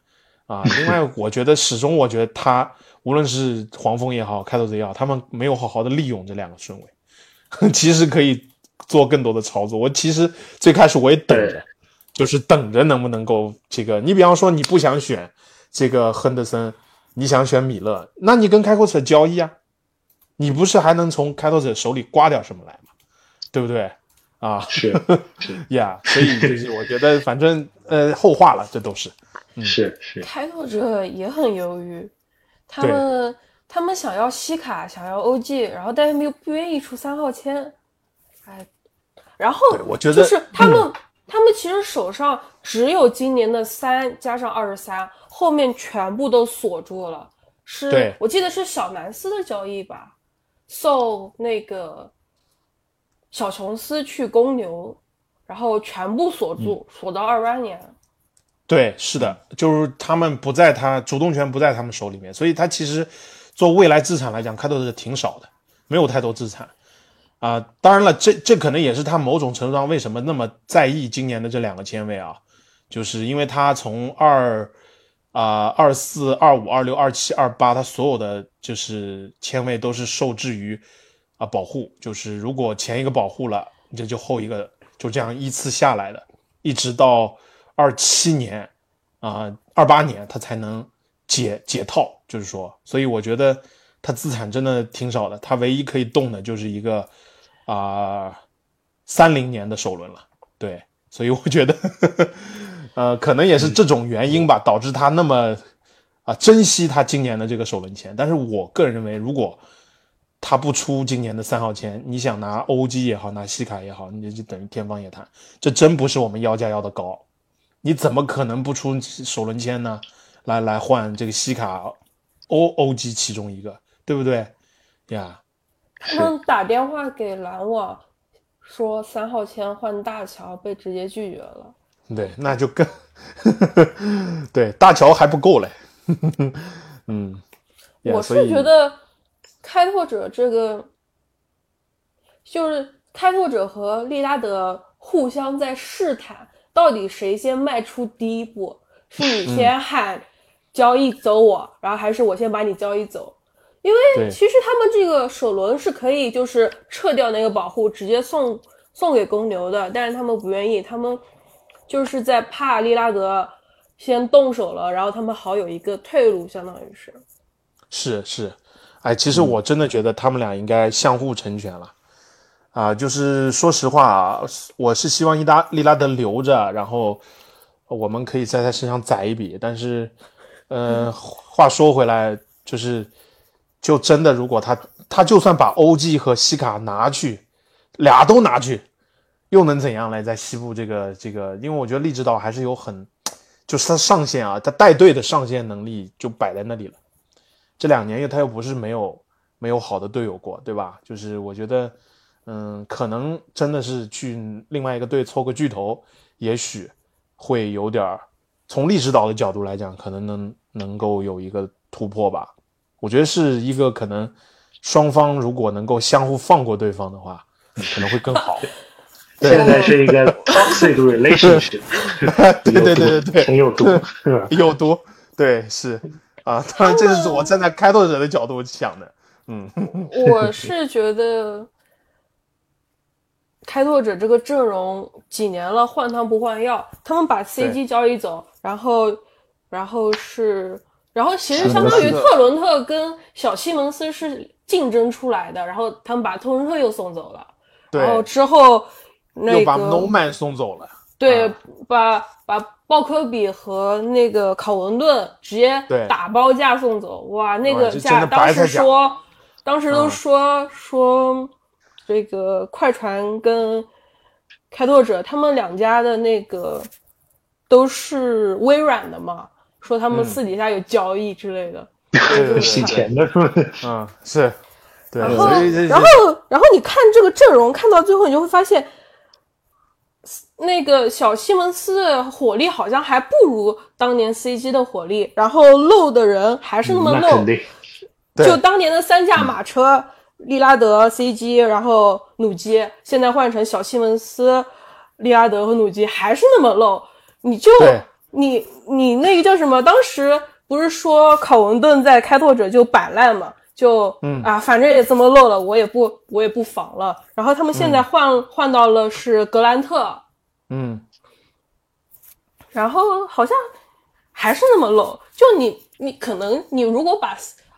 啊。另外，我觉得始终，我觉得他无论是黄蜂也好，开拓者也好，他们没有好好的利用这两个顺位，其实可以做更多的操作。我其实最开始我也等着，就是等着能不能够这个。你比方说，你不想选这个亨德森，你想选米勒，那你跟开拓者交易啊，你不是还能从开拓者手里刮点什么来吗？对不对？啊，是是呀，所以就是我觉得，反正呃，后话了，这都是是是。开拓者也很犹豫，他们他们想要西卡，想要 OG，然后但是又不愿意出三号签，哎，然后我觉得就是他们他们其实手上只有今年的三加上二十三，后面全部都锁住了。是我记得是小南斯的交易吧，送那个。小琼斯去公牛，然后全部锁住，锁到二八年。对，是的，就是他们不在他主动权不在他们手里面，所以他其实做未来资产来讲，开拓者挺少的，没有太多资产啊。当然了，这这可能也是他某种程度上为什么那么在意今年的这两个签位啊，就是因为他从二啊二四二五二六二七二八，他所有的就是签位都是受制于。啊，保护就是如果前一个保护了，这就后一个就这样依次下来的，一直到二七年啊，二八年他才能解解套，就是说，所以我觉得他资产真的挺少的，他唯一可以动的就是一个啊三零年的首轮了，对，所以我觉得呃，可能也是这种原因吧，导致他那么啊珍惜他今年的这个首轮签，但是我个人认为，如果他不出今年的三号签，你想拿欧基也好，拿西卡也好，你就等于天方夜谭。这真不是我们要价要的高，你怎么可能不出首轮签呢？来来换这个西卡、O、OG 其中一个，对不对？呀，他们打电话给篮网说三号签换大乔，被直接拒绝了。对，那就更 对大乔还不够嘞。嗯，我是觉得。开拓者这个就是开拓者和利拉德互相在试探，到底谁先迈出第一步？是你先喊交易走我，然后还是我先把你交易走？因为其实他们这个首轮是可以就是撤掉那个保护，直接送送给公牛的，但是他们不愿意，他们就是在怕利拉德先动手了，然后他们好有一个退路，相当于是是是。哎，其实我真的觉得他们俩应该相互成全了，啊，就是说实话啊，我是希望伊达利拉德留着，然后我们可以在他身上宰一笔。但是，呃，话说回来，就是，就真的如果他他就算把欧 G 和西卡拿去，俩都拿去，又能怎样呢？在西部这个这个，因为我觉得利指导还是有很，就是他上限啊，他带队的上限能力就摆在那里了。这两年，又他又不是没有没有好的队友过，对吧？就是我觉得，嗯，可能真的是去另外一个队凑个巨头，也许会有点儿。从历史岛的角度来讲，可能能能够有一个突破吧。我觉得是一个可能，双方如果能够相互放过对方的话，可能会更好。现在是一个 toxic relationship，对对对对对，很有毒，有毒，对是。啊，当然，这是我站在开拓者的角度想的。嗯，我是觉得开拓者这个阵容几年了，换汤不换药。他们把 CG 交易走，然后，然后是，然后其实相当于特伦特跟小西蒙斯是竞争出来的，然后他们把特伦特又送走了，然后之后那个又把 Noman 送走了，对，把把。鲍科比和那个考文顿直接打包价送走，哇，那个价当时说，当时都说说这个快船跟开拓者他们两家的那个都是微软的嘛，说他们私底下有交易之类的，洗钱的是吧？嗯，是，对。然后，然后，然后你看这个阵容，看到最后你就会发现。那个小西蒙斯的火力好像还不如当年 CG 的火力，然后漏的人还是那么漏，就当年的三驾马车，利拉德、CG，然后努基，现在换成小西蒙斯、利拉德和努基，还是那么漏。你就对你你那个叫什么？当时不是说考文顿在开拓者就摆烂嘛？就嗯啊，反正也这么漏了，我也不我也不防了。然后他们现在换、换到了是格兰特，嗯，然后好像还是那么漏。就你你可能你如果把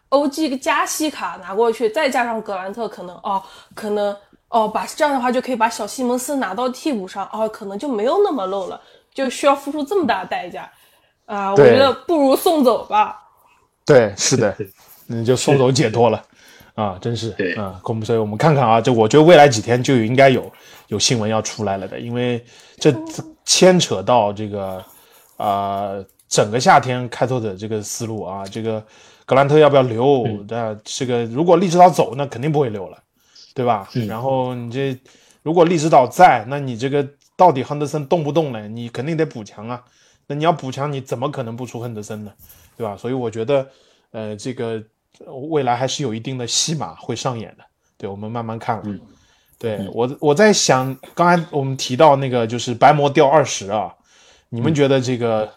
OG 加西卡拿过去，再加上格兰特，可能哦可能哦把这样的话就可以把小西蒙斯拿到替补上，哦可能就没有那么漏了，就需要付出这么大的代价啊、我觉得不如送走吧。对，是的，你就送走解脱了啊，真是对啊，我们所以我们看看啊，就我觉得未来几天就应该有有新闻要出来了的，因为这牵扯到这个啊、整个夏天开拓者这个思路啊，这个格兰特要不要留？那、这个如果利指导走，那肯定不会留了，对吧？然后你这如果利指导在，那你这个到底亨德森动不动呢？你肯定得补强啊。那你要补强，你怎么可能不出亨德森呢？对吧？所以我觉得，呃，这个呃未来还是有一定的戏码会上演的。对，我们慢慢看了。嗯对我我在想，刚才我们提到那个就是白魔掉二十啊，你们觉得这个、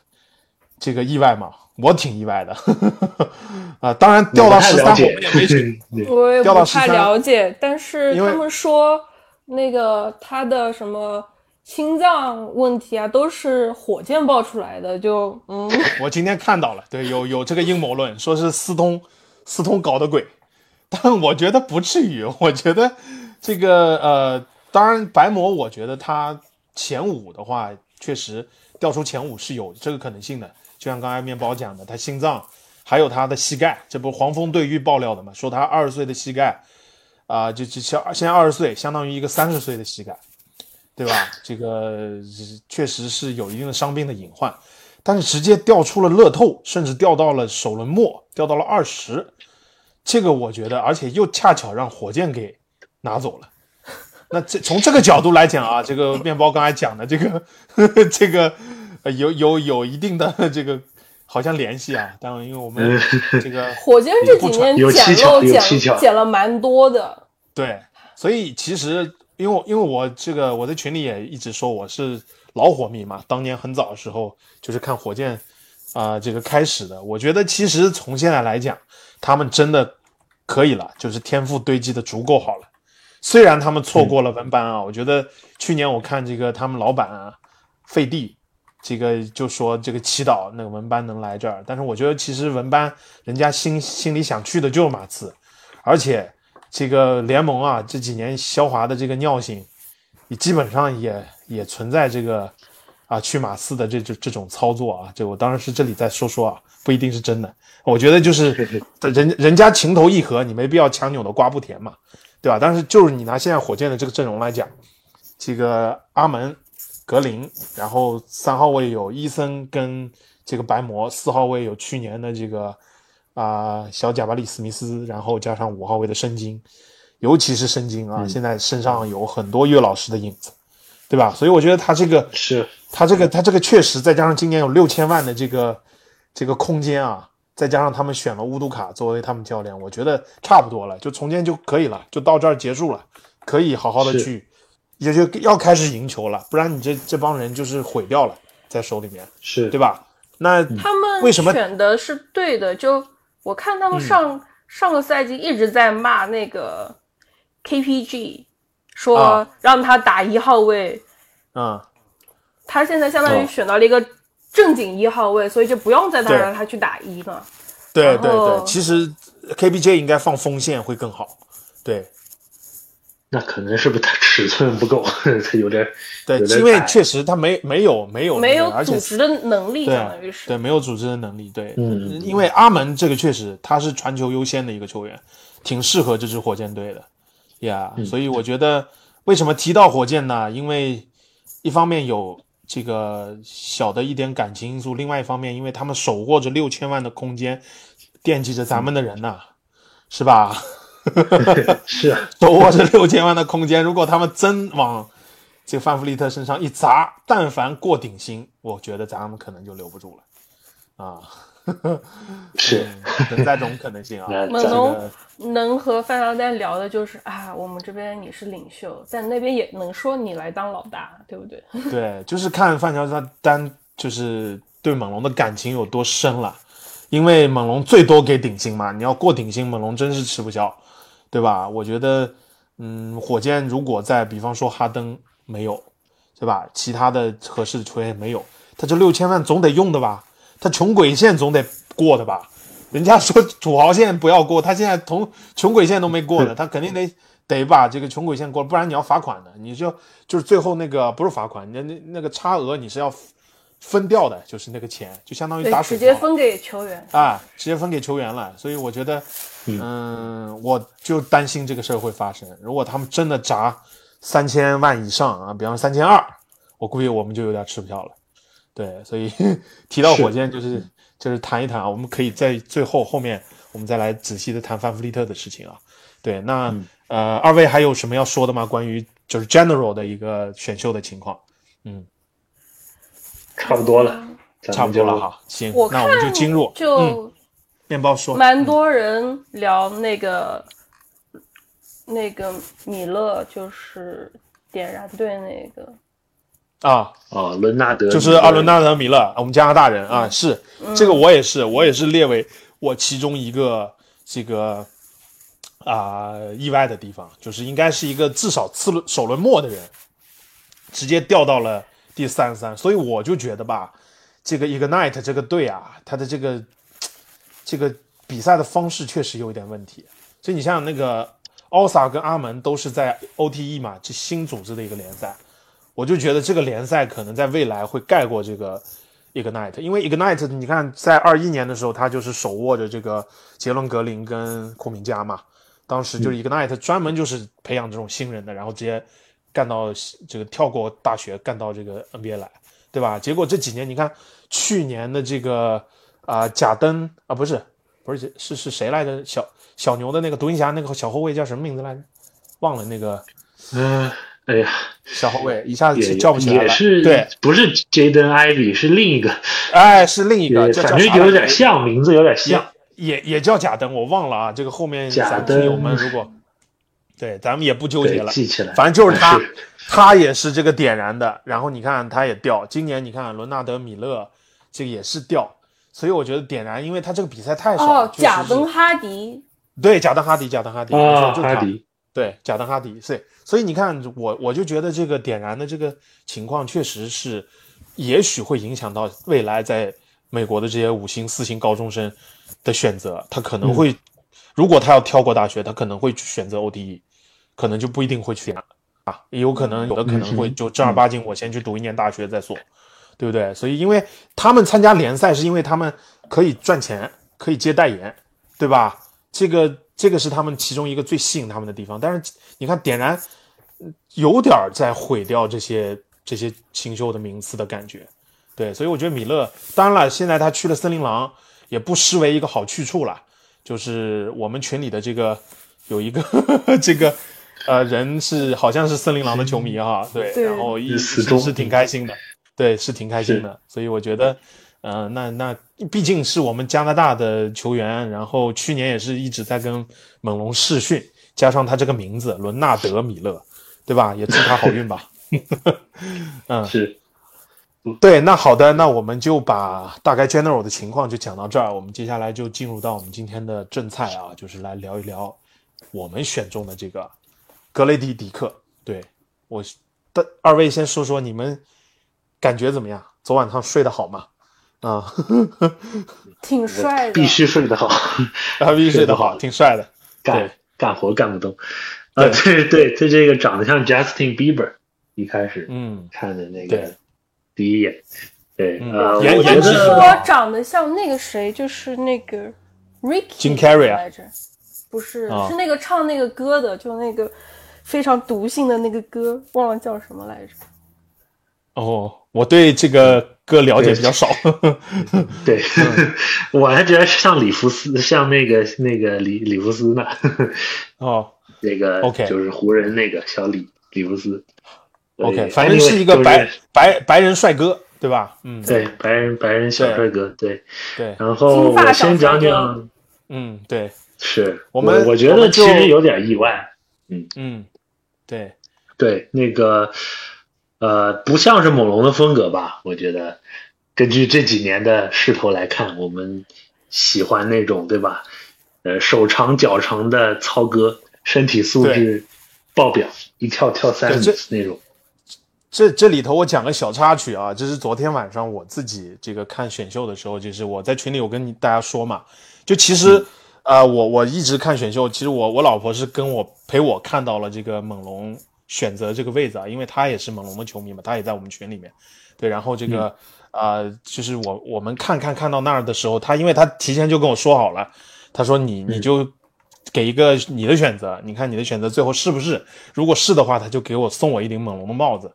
这个意外吗？我挺意外的。啊，当然掉到十三，我也没谁。对我也掉到不太了解，但是他们说那个他的什么心脏问题啊，都是火箭爆出来的，就嗯，我今天看到了，对，有有这个阴谋论，说是斯通斯通搞的鬼，但我觉得不至于。我觉得这个呃，当然白魔，我觉得他前五的话，确实掉出前五是有这个可能性的。就像刚才面包讲的，他心脏还有他的膝盖，这不黄蜂队预爆料的嘛？说他二十岁的膝盖啊、就就像现在二十岁，相当于一个三十岁的膝盖。对吧？这个确实是有一定的伤病的隐患，但是直接掉出了乐透，甚至掉到了首轮末，掉到了二十，这个我觉得，而且又恰巧让火箭给拿走了。那这从这个角度来讲啊，这个面包刚才讲的这个呵呵这个呃有有有一定的这个好像联系啊。但，因为我们 这个 火箭这几年有捡漏捡了蛮多的，对，所以其实因为因为我这个我在群里也一直说我是老火迷嘛，当年很早的时候就是看火箭啊、这个开始的。我觉得其实从现在来讲，他们真的可以了，就是天赋堆积的足够好了。虽然他们错过了文班啊，我觉得去年我看这个他们老板啊，费蒂。这个就说这个祈祷那个文班能来这儿，但是我觉得其实文班人家心心里想去的就是马刺，而且这个联盟啊，这几年肖华的这个尿性，也基本上也也存在这个啊去马刺的这这这种操作啊。这我当然是这里再说说啊，不一定是真的。我觉得就是人人家情投意合，你没必要强扭的瓜不甜嘛，对吧？但是就是你拿现在火箭的这个阵容来讲，这个阿门、格林，然后三号位有伊森跟这个白魔，四号位有去年的这个啊、小贾巴里史密斯，然后加上五号位的申京，尤其是申京啊，现在身上有很多岳老师的影子，对吧？所以我觉得他这个是他这个他这个确实，再加上今年有六千万的这个这个空间啊，再加上他们选了乌杜卡作为他们教练，我觉得差不多了，就从今天就可以了，就到这儿结束了，可以好好的去，也就要开始赢球了，不然你这这帮人就是毁掉了在手里面，是对吧？那他们为什么选的是对的？就我看他们上、上个赛季一直在骂那个 KPG，说啊。让他打一号位，嗯，他现在相当于哦。选到了一个正经一号位，所以就不用再对。让他去打一了。对对对，其实 KPG 应该放锋线会更好，对那可能是不是他尺寸不够，他有点对有，点因为确实他没没有没有没有组织的能力，对相当于是。对，没有组织的能力。对，嗯因为阿门这个确实他是传球优先的一个球员，挺适合这支火箭队的呀。所以我觉得为什么提到火箭呢？因为一方面有这个小的一点感情因素，另外一方面，因为他们手握着六千万的空间，惦记着咱们的人呐、是吧？是啊 手握着六千万的空间，如果他们真往这个范弗利特身上一砸，但凡过顶薪，我觉得咱们可能就留不住了啊。是存在这种可能性啊。猛龙能和范乔丹聊的就是啊，我们这边你是领袖，但那边也能说你来当老大，对不对？对，就是看范乔丹就是对猛龙的感情有多深了，因为猛龙最多给顶薪嘛，你要过顶薪，猛龙真是吃不消，对吧？我觉得，嗯，火箭如果在比方说哈登没有，对吧？其他的合适的球员没有，他这六千万总得用的吧？他穷鬼线总得过的吧？人家说土豪线不要过，他现在同穷鬼线都没过的，他肯定得得把这个穷鬼线过，不然你要罚款的，你就就是最后那个不是罚款，那那那个差额你是要分掉的，就是那个钱，就相当于对打，水漂直接分给球员。啊，直接分给球员了。所以我觉得，嗯，我就担心这个事儿会发生。如果他们真的砸三千万以上啊，比方三千二，我估计我们就有点吃不消了。对，所以提到火箭就是就是谈一谈啊，我们可以在最后后面我们再来仔细的谈范弗利特的事情啊。对，那、呃，二位还有什么要说的吗？关于就是 general 的一个选秀的情况，差不多了，差不多了哈。行我，那我们就进入嗯，就面包说，蛮多人聊那个那个米勒，就是点燃队那个，啊，哦，伦纳德就是阿伦纳德·米勒，我们加拿大人啊，是这个我也是，我也是列为我其中一个这个啊、意外的地方，就是应该是一个至少次轮首轮末的人，直接掉到了第三三，所以我就觉得吧，这个 Ignite 这个队啊，他的这个这个比赛的方式确实有一点问题，所以你像那个奥萨跟阿门都是在 OTE 嘛，这新组织的一个联赛。我就觉得这个联赛可能在未来会盖过这个 Ignite，因为 Ignite 你看在二一年的时候，他就是手握着这个杰伦格林跟库明加嘛，当时就是 Ignite 专门就是培养这种新人的，然后直接干到这个跳过大学干到这个 NBA 来，对吧？结果这几年你看去年的这个啊、贾登啊不是不是是是谁来着？小小牛的那个独行侠那个小后卫叫什么名字来着？忘了那个嗯，哎呀，小后卫一下子也叫不起来了。也是对，不是 Jaden Ivy 是另一个，哎，是另一个，反正有点，像，名字有点像。也也叫贾登，我忘了啊。这个后面贾咱听友们如果对，咱们也不纠结，了，记起来，反正就是他是，他也是这个点燃的。然后你看他也掉，今年你看伦纳德·米勒这个也是掉，所以我觉得点燃，因为他这个比赛太少了。哦，贾登哈迪，对贾登哈迪，贾登哈迪，啊，没错就是他哈迪，对，贾登哈迪，对，所以你看，我我就觉得这个点燃的这个情况确实是，也许会影响到未来在美国的这些五星、四星高中生的选择，他可能会，如果他要跳过大学，他可能会去选择 ODE，可能就不一定会去点啊，也有可能有的可能会就正儿八经我先去读一年大学再说，对不对？所以因为他们参加联赛是因为他们可以赚钱，可以接代言，对吧？这个这个是他们其中一个最吸引他们的地方。但是你看，点燃嗯有点儿在毁掉这些这些新秀的名次的感觉。对，所以我觉得米勒，当然了，现在他去了森林狼，也不失为一个好去处了。就是我们群里的这个有一个 这个呃人是好像是森林狼的球迷哈，对，对然后一死忠是是挺开心的，对，是挺开心的。所以我觉得，呃，那那毕竟是我们加拿大的球员，然后去年也是一直在跟猛龙试训，加上他这个名字伦纳德·米勒，对吧？也祝他好运吧。嗯，是对，那好的，那我们就把大概 general 的情况就讲到这儿，我们接下来就进入到我们今天的正菜啊，就是来聊一聊我们选中的这个格雷迪迪克。对我的二位先说说你们感觉怎么样？昨晚上睡得好吗？啊，挺帅的，必须睡得好，啊，必须睡得好，挺帅的。干干活干不动。啊，对对，他这个长得像 Justin Bieber，一开始嗯，看的那个第一眼，对，嗯呃，颜我觉得说长得像那个谁，就是那个 Ricky Jim Carrey 啊来着，不是，啊是那个唱那个歌的，就那个非常毒性的那个歌，忘了叫什么来着。哦，我对这个歌了解比较少。对，我还觉得像里弗斯，像那个那个里里弗斯呢，哦。那个 OK 就是湖人那个小李里弗斯。，OK，反正是一个白就是白白人帅哥，对吧？嗯，对，白人白人小帅哥，对。对，然后我先讲讲，嗯，对，是我们我觉得其实有点意外，嗯。嗯，对对，那个呃，不像是猛龙的风格吧？我觉得根据这几年的势头来看，我们喜欢那种对吧？呃，手长脚长的操哥，身体素质爆表，一跳跳三米那种。这这里头我讲个小插曲啊，这是昨天晚上我自己这个看选秀的时候，就是我在群里我跟大家说嘛，就其实啊，我我一直看选秀，其实我我老婆是跟我陪我看到了这个猛龙选择这个位置啊，因为她也是猛龙的球迷嘛，她也在我们群里面，对，然后这个啊，就是我我们看看看到那儿的时候，她因为她提前就跟我说好了，她说你你就给一个你的选择，你看你的选择最后是不是？如果是的话，他就给我送我一顶猛龙的帽子。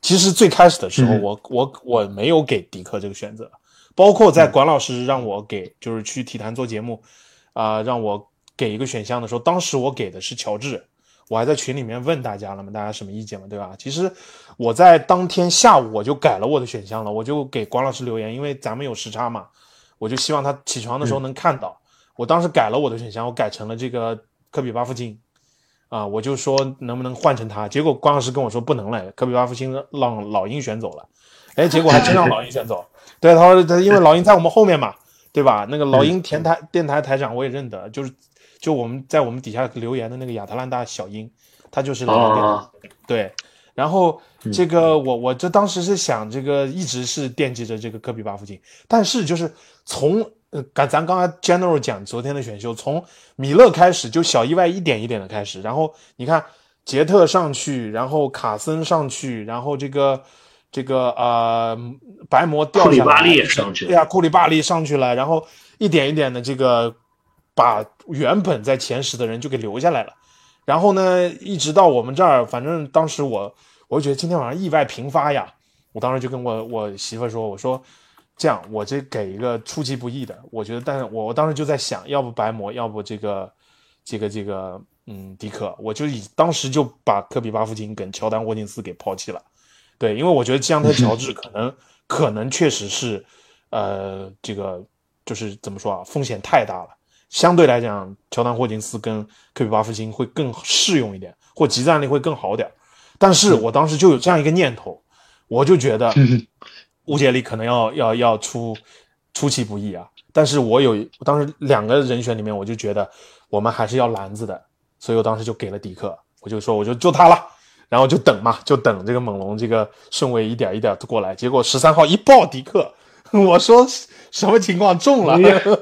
其实最开始的时候，我我我没有给迪克这个选择，包括在管老师让我给就是去体坛做节目，啊，让我给一个选项的时候，当时我给的是乔治，我还在群里面问大家了嘛，大家什么意见嘛，对吧？其实我在当天下午我就改了我的选项了，我就给管老师留言，因为咱们有时差嘛，我就希望他起床的时候能看到。我当时改了我的选项，我改成了这个科比巴夫金。啊，我就说能不能换成他，结果关老师跟我说不能了，科比巴夫金让老鹰选走了，哎，结果还真让老鹰选走。对，他说他因为老鹰在我们后面嘛，对吧？那个老鹰田台电台台长我也认得，就是就我们在我们底下留言的那个亚特兰大小鹰，他就是老鹰电台。对，然后这个我我这当时是想这个一直是惦记着这个科比巴附近，但是就是从呃。刚咱刚才 general 讲昨天的选秀，从米勒开始就小意外一点一点的开始，然后你看杰特上去，然后卡森上去，然后这个这个呃白魔掉下来，对呀，库里巴利上去了，然后一点一点的这个把原本在前十的人就给留下来了，然后呢，一直到我们这儿，反正当时我我就觉得今天晚上意外频发呀，我当时就跟我我媳妇说，我说。这样，我这给一个出其不意的，我觉得，但是我我当时就在想，要不白魔，要不这个，这个这个，嗯，迪克，我就以当时就把科比巴夫金跟乔丹沃金斯给抛弃了，对，因为我觉得江特乔治可能可能确实是，呃，这个就是怎么说啊，风险太大了，相对来讲，乔丹霍金斯跟科比巴夫金会更适用一点，或集战力会更好点，但是我当时就有这样一个念头，我就觉得。乌杰里可能要要要出出其不意啊，但是我有当时两个人选里面，我就觉得我们还是要篮子的，所以我当时就给了迪克，我就说我就就他了，然后就等嘛，就等这个猛龙这个顺位一点一点过来，结果十三号一爆迪克，我说什么情况中了？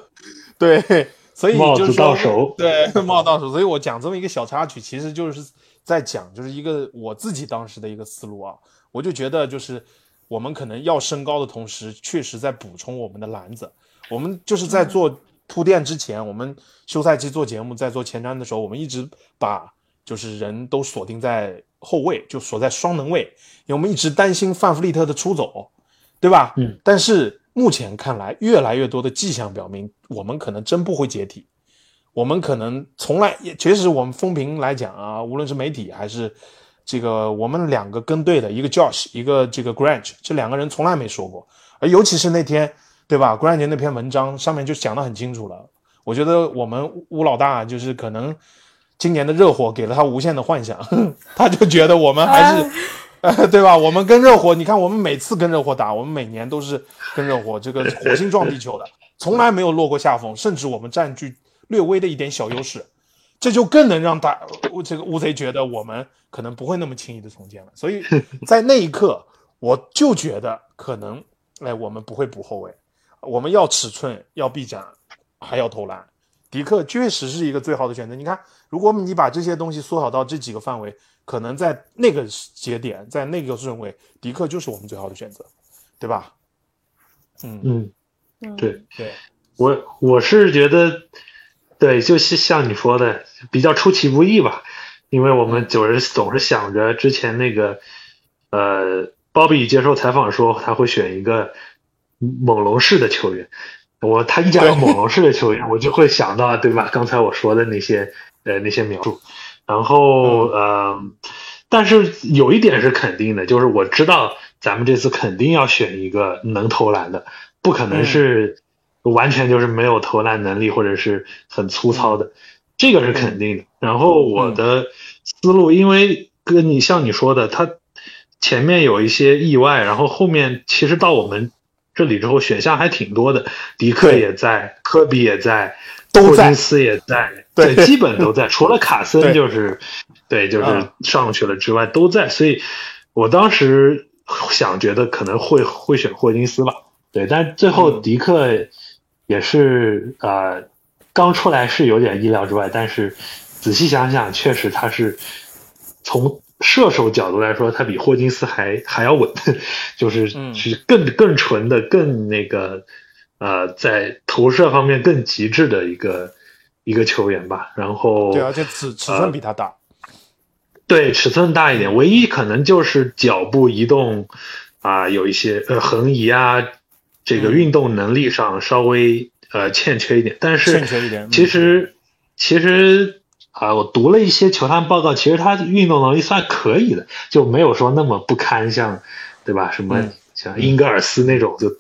对，所以就是说对帽到手，所以我讲这么一个小插曲，其实就是在讲就是一个我自己当时的一个思路啊，我就觉得就是。我们可能要升高的同时，确实在补充我们的篮子。我们就是在做铺垫之前，我们休赛期做节目，在做前瞻的时候，我们一直把就是人都锁定在后卫，就锁在双能位，因为我们一直担心范弗利特的出走，对吧？嗯。但是目前看来，越来越多的迹象表明，我们可能真不会解体。我们可能从来也，其实我们风评来讲啊，无论是媒体还是。这个我们两个跟队的一个 Josh，一个这个 Grant，这两个人从来没说过，而尤其是那天，对吧？Grant 那篇文章上面就讲得很清楚了。我觉得我们乌老大就是可能今年的热火给了他无限的幻想，他就觉得我们还是，呃，对吧？我们跟热火，你看我们每次跟热火打，我们每年都是跟热火这个火星撞地球的，从来没有落过下风，甚至我们占据略微的一点小优势。这就更能让大这个乌贼觉得我们可能不会那么轻易的重建了，所以在那一刻，我就觉得可能，哎，我们不会补后卫，我们要尺寸，要臂展，还要投篮。迪克确实是一个最好的选择。你看，如果你把这些东西缩小到这几个范围，可能在那个节点，在那个顺位，迪克就是我们最好的选择，对吧？嗯。嗯，对。对，我我是觉得。对，就是像你说的，比较出其不意吧，因为我们总是总是想着之前那个，呃，鲍比接受采访说他会选一个猛龙式的球员，我他一讲猛龙式的球员，我就会想到对吧？刚才我说的那些呃那些描述，然后呃，但是有一点是肯定的，就是我知道咱们这次肯定要选一个能投篮的，不可能是完全就是没有投篮能力或者是很粗糙的，这个是肯定的。然后我的思路，因为跟你像你说的，他前面有一些意外，然后后面其实到我们这里之后选项还挺多的，迪克也在，科比也在，都在霍金斯也在，对基本都在，除了卡森就是，对，就是嗯上去了之外都在，所以我当时想觉得可能会会选霍金斯吧，对，但最后嗯。迪克也是呃刚出来是有点意料之外，但是仔细想想，确实他是从射手角度来说，他比霍金斯还还要稳，就是嗯是更更纯的、更那个呃，在投射方面更极致的一个一个球员吧。然后对，而且尺尺寸比他大。对尺寸大一点，唯一可能就是脚步移动啊、有一些呃横移啊，这个嗯运动能力上稍微呃欠缺一点。但是欠缺一点嗯其实其实啊、我读了一些球探报告，其实他运动能力算可以的，就没有说那么不堪，像对吧？什么嗯像英格尔斯那种就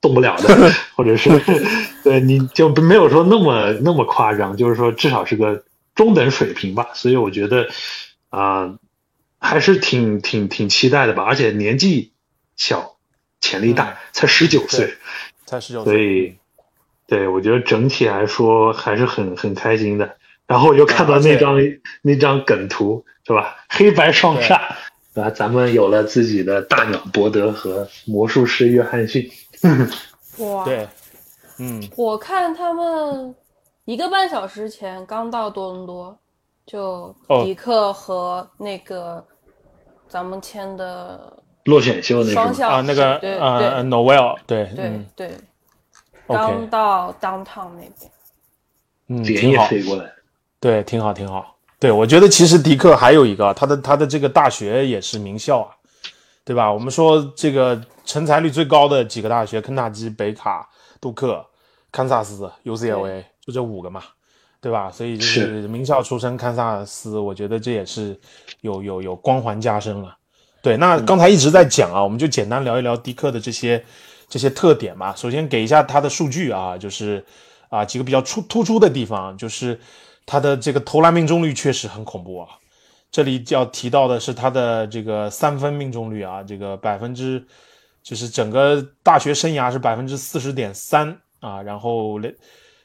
动不了的，或者是 对你就没有说那么那么夸张，就是说至少是个中等水平吧。所以我觉得啊、还是挺挺挺期待的吧，而且年纪小，潜力大，嗯才十九岁，才十九所，以对我觉得整体来说还是很很开心的。然后我就看到那张那张梗图是吧？黑白双煞，对。吧？咱们有了自己的大鸟伯德和魔术师约翰逊。哇，对，嗯，我看他们一个半小时前刚到多伦多，就哦。迪克和那个咱们签的落选秀那种，双向啊，那个对。呃对，Noel，对，对刚到 downtown 那边。嗯，连夜，飞过来。对，挺好，挺好。对，我觉得其实迪克还有一个，他的他的这个大学也是名校啊，对吧？我们说这个成才率最高的几个大学，肯塔基、北卡、杜克、堪萨斯、UCLA，就这五个嘛，对吧？所以就是是名校出身，堪萨斯，我觉得这也是有有有光环加身了。对，那刚才一直在讲啊，我们就简单聊一聊迪克的这些这些特点嘛。首先给一下他的数据啊，就是啊几个比较出突出的地方，就是他的这个投篮命中率确实很恐怖啊。这里要提到的是他的这个三分命中率啊，这个百分之就是整个大学生涯是百分之四十点三啊，然后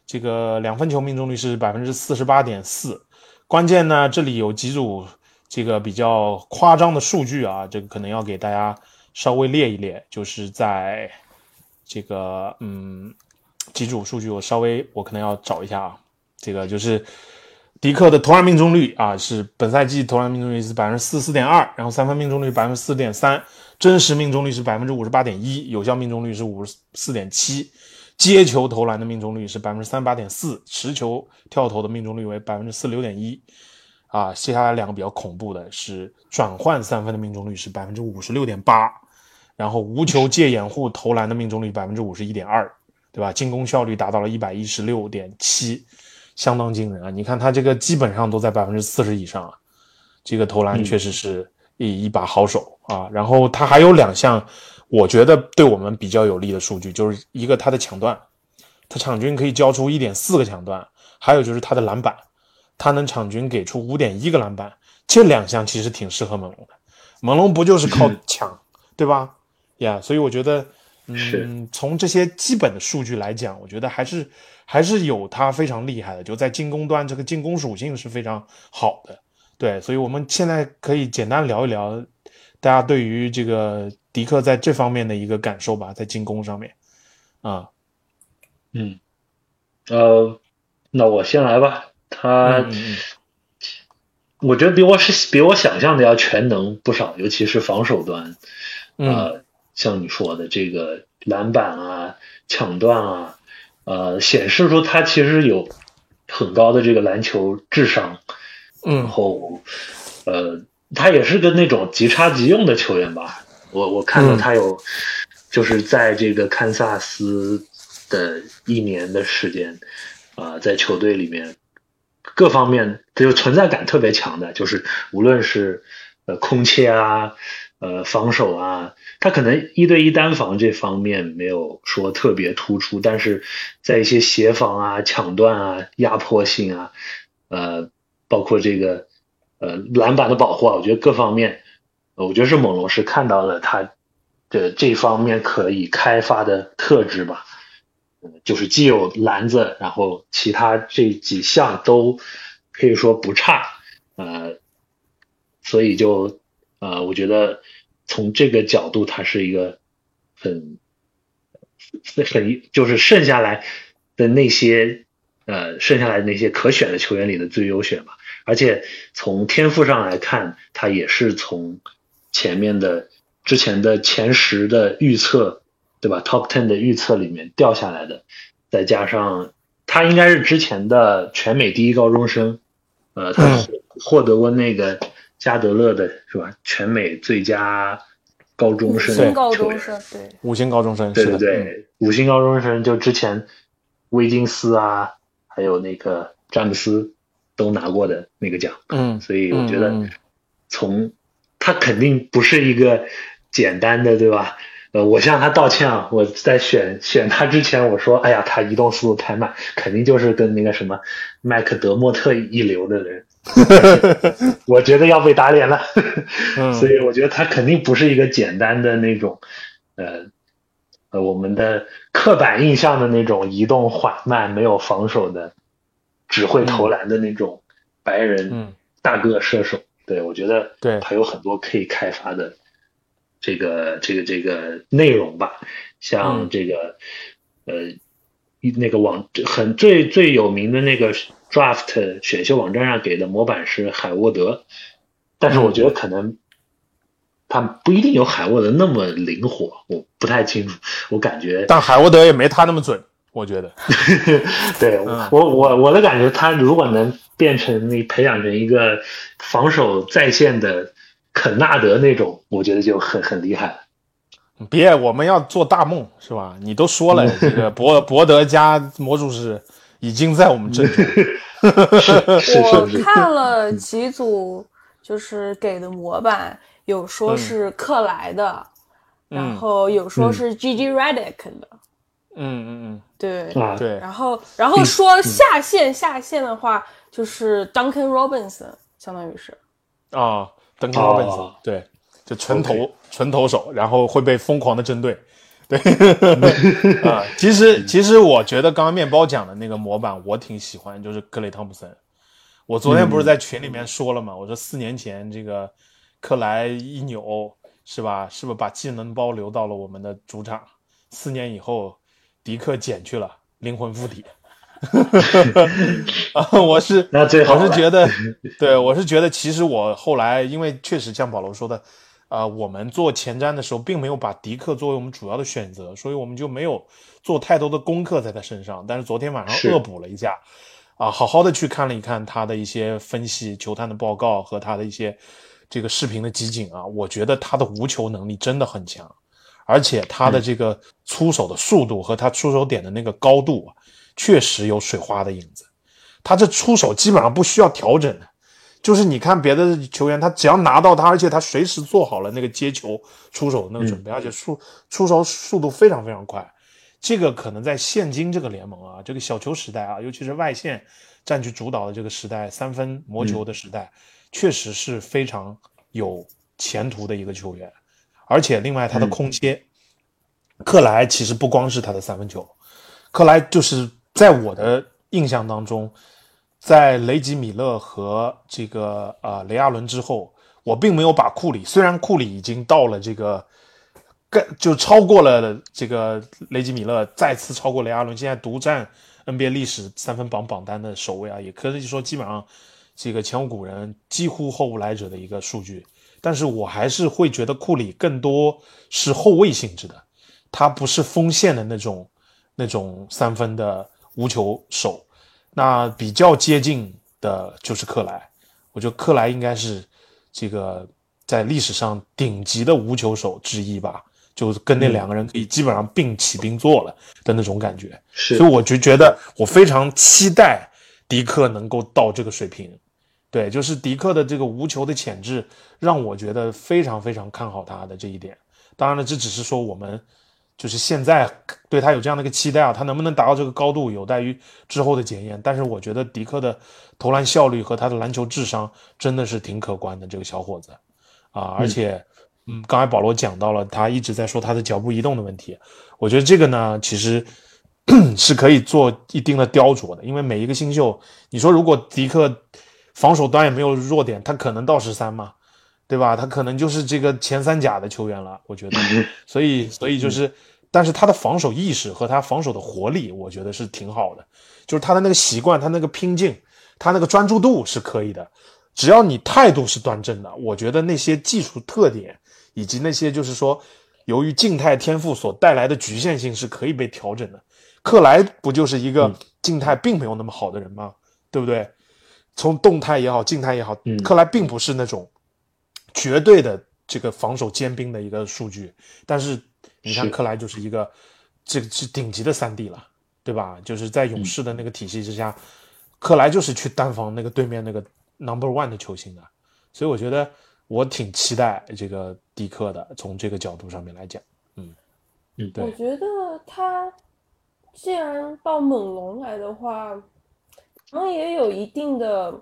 这个两分球命中率是百分之四十八点四。关键呢，这里有几组这个比较夸张的数据啊，这个可能要给大家稍微列一列，就是在这个嗯几组数据，我稍微我可能要找一下啊，这个就是迪克的投篮命中率啊，是本赛季投篮命中率是百分之四十四点二，然后三分命中率百分之四点三，真实命中率是百分之五十八点一，有效命中率是五十四点七，接球投篮的命中率是百分之三十八点四，持球跳投的命中率为百分之四十六点一。啊，接下来两个比较恐怖的是转换三分的命中率是百分之五十六点八，然后无球借掩护投篮的命中率百分之五十一点二，对吧？进攻效率达到了一百一十六点七，相当惊人啊！你看他这个基本上都在百分之四十以上啊，这个投篮确实是一一把好手啊。然后他还有两项我觉得对我们比较有利的数据，就是一个他的抢断，他场均可以交出一点四个抢断，还有就是他的篮板。他能场均给出五点一个篮板，这两项其实挺适合猛龙的。猛龙不就是靠抢，对吧？呀、所以我觉得，嗯，从这些基本的数据来讲，我觉得还是还是有他非常厉害的，就在进攻端这个进攻属性是非常好的。对，所以我们现在可以简单聊一聊大家对于这个迪克在这方面的一个感受吧，在进攻上面啊，嗯，呃，那我先来吧。他，嗯嗯我觉得比我是比我想象的要全能不少，尤其是防守端。嗯呃，像你说的这个篮板啊、抢断啊，呃，显示出他其实有很高的这个篮球智商。然嗯后，呃，他也是个那种即插即用的球员吧。我我看到嗯他有，就是在这个堪萨斯的一年的时间，啊、在球队里面各方面就存在感特别强的，就是无论是呃空切啊，呃防守啊，他可能一对一单防这方面没有说特别突出，但是在一些协防啊、抢断啊、压迫性啊，呃，包括这个呃篮板的保护啊，我觉得各方面，我觉得是猛龙是看到了他的这方面可以开发的特质吧。就是既有篮子，然后其他这几项都可以说不差，呃，所以就呃，我觉得从这个角度，他是一个很很就是剩下来的那些呃剩下来那些可选的球员里的最优选吧。而且从天赋上来看，他也是从前面的之前的前十的预测。对吧？Top ten 的预测里面掉下来的，再加上他应该是之前的全美第一高中生，呃，他获得过那个加德勒的是吧？全美最佳高中生，五星高中生，对，五星高中生，对对对，五星高中生就之前威金斯啊，还有那个詹姆斯都拿过的那个奖，嗯，所以我觉得从他肯定不是一个简单的，对吧？呃，我向他道歉啊！我在选选他之前，我说，哎呀，他移动速度太慢，肯定就是跟那个什么麦克德莫特一流的人，我觉得要被打脸了。所以我觉得他肯定不是一个简单的那种，呃，呃，我们的刻板印象的那种移动缓慢、没有防守的、只会投篮的那种白人大个射手。对我觉得，对他有很多可以开发的。这个这个这个内容吧，像这个呃，那个网很最最有名的那个 draft 选秀网站上给的模板是海沃德，但是我觉得可能他不一定有海沃德那么灵活，我不太清楚，我感觉，但海沃德也没他那么准，我觉得，对我我我的感觉，他如果能变成你培养成一个防守在线的。肯纳德那种，我觉得就很很厉害了。别，我们要做大梦，是吧？你都说了，这个博 博德加魔术师已经在我们这里。我看了几组，就是给的模板，有说是克莱的，然后有说是 Gigi Redick 的。嗯嗯嗯，对对。然后然后说下线下线的话，就是 Duncan Robinson，相当于是。啊。，Duncan Robinson，，对，就纯投纯投手，然后会被疯狂的针对，对 啊。其实其实我觉得刚刚面包讲的那个模板我挺喜欢，就是克雷汤普森。我昨天不是在群里面说了吗？我说四年前这个克莱一扭是吧？是不是把技能包留到了我们的主场？四年以后，迪克减去了灵魂附体。啊，我是那最好，我是觉得，对我是觉得，其实我后来因为确实像保罗说的，啊，我们做前瞻的时候，并没有把迪克作为我们主要的选择，所以我们就没有做太多的功课在他身上。但是昨天晚上恶补了一下，啊，好好的去看了一看他的一些分析、球探的报告和他的一些这个视频的集锦啊，我觉得他的无球能力真的很强，而且他的这个出手的速度和他出手点的那个高度。确实有水花的影子，他这出手基本上不需要调整的，就是你看别的球员，他只要拿到他，而且他随时做好了那个接球、出手那个准备，而且速出手速度非常非常快。这个可能在现今这个联盟啊，这个小球时代啊，尤其是外线占据主导的这个时代，三分魔球的时代，确实是非常有前途的一个球员。而且另外他的空切，克莱其实不光是他的三分球，克莱就是。在我的印象当中，在雷吉米勒和这个呃雷阿伦之后，我并没有把库里，虽然库里已经到了这个，更就超过了这个雷吉米勒，再次超过雷阿伦，现在独占 NBA 历史三分榜榜单的首位啊，也可以说基本上这个前无古人，几乎后无来者的一个数据。但是我还是会觉得库里更多是后卫性质的，他不是锋线的那种那种三分的。无球手，那比较接近的就是克莱。我觉得克莱应该是这个在历史上顶级的无球手之一吧，就跟那两个人可以基本上并起并坐了的那种感觉。是，所以我就觉得我非常期待迪克能够到这个水平，对，就是迪克的这个无球的潜质，让我觉得非常非常看好他的这一点。当然了，这只是说我们就是现在对他有这样的一个期待啊，他能不能达到这个高度，有待于之后的检验。但是我觉得迪克的投篮效率和他的篮球智商真的是挺可观的，这个小伙子啊，而且，嗯，刚才保罗讲到了，他一直在说他的脚步移动的问题，我觉得这个呢，其实 是可以做一定的雕琢的，因为每一个新秀，你说如果迪克。防守端也没有弱点，他可能到十三嘛，对吧？他可能就是这个前三甲的球员了，我觉得。所以，所以就是，但是他的防守意识和他防守的活力，我觉得是挺好的。就是他的那个习惯，他那个拼劲，他那个专注度是可以的。只要你态度是端正的，我觉得那些技术特点以及那些就是说，由于静态天赋所带来的局限性是可以被调整的。克莱不就是一个静态并没有那么好的人吗？对不对？从动态也好，静态也好，克莱并不是那种绝对的这个防守尖兵的一个数据。但是你看，克莱就是一个这个是顶级的三 D 了，对吧？就是在勇士的那个体系之下，克莱就是去单防那个对面那个 Number One 的球星的。所以我觉得我挺期待这个迪克的，从这个角度上面来讲，嗯嗯，对。我觉得他既然到猛龙来的话。可能也有一定的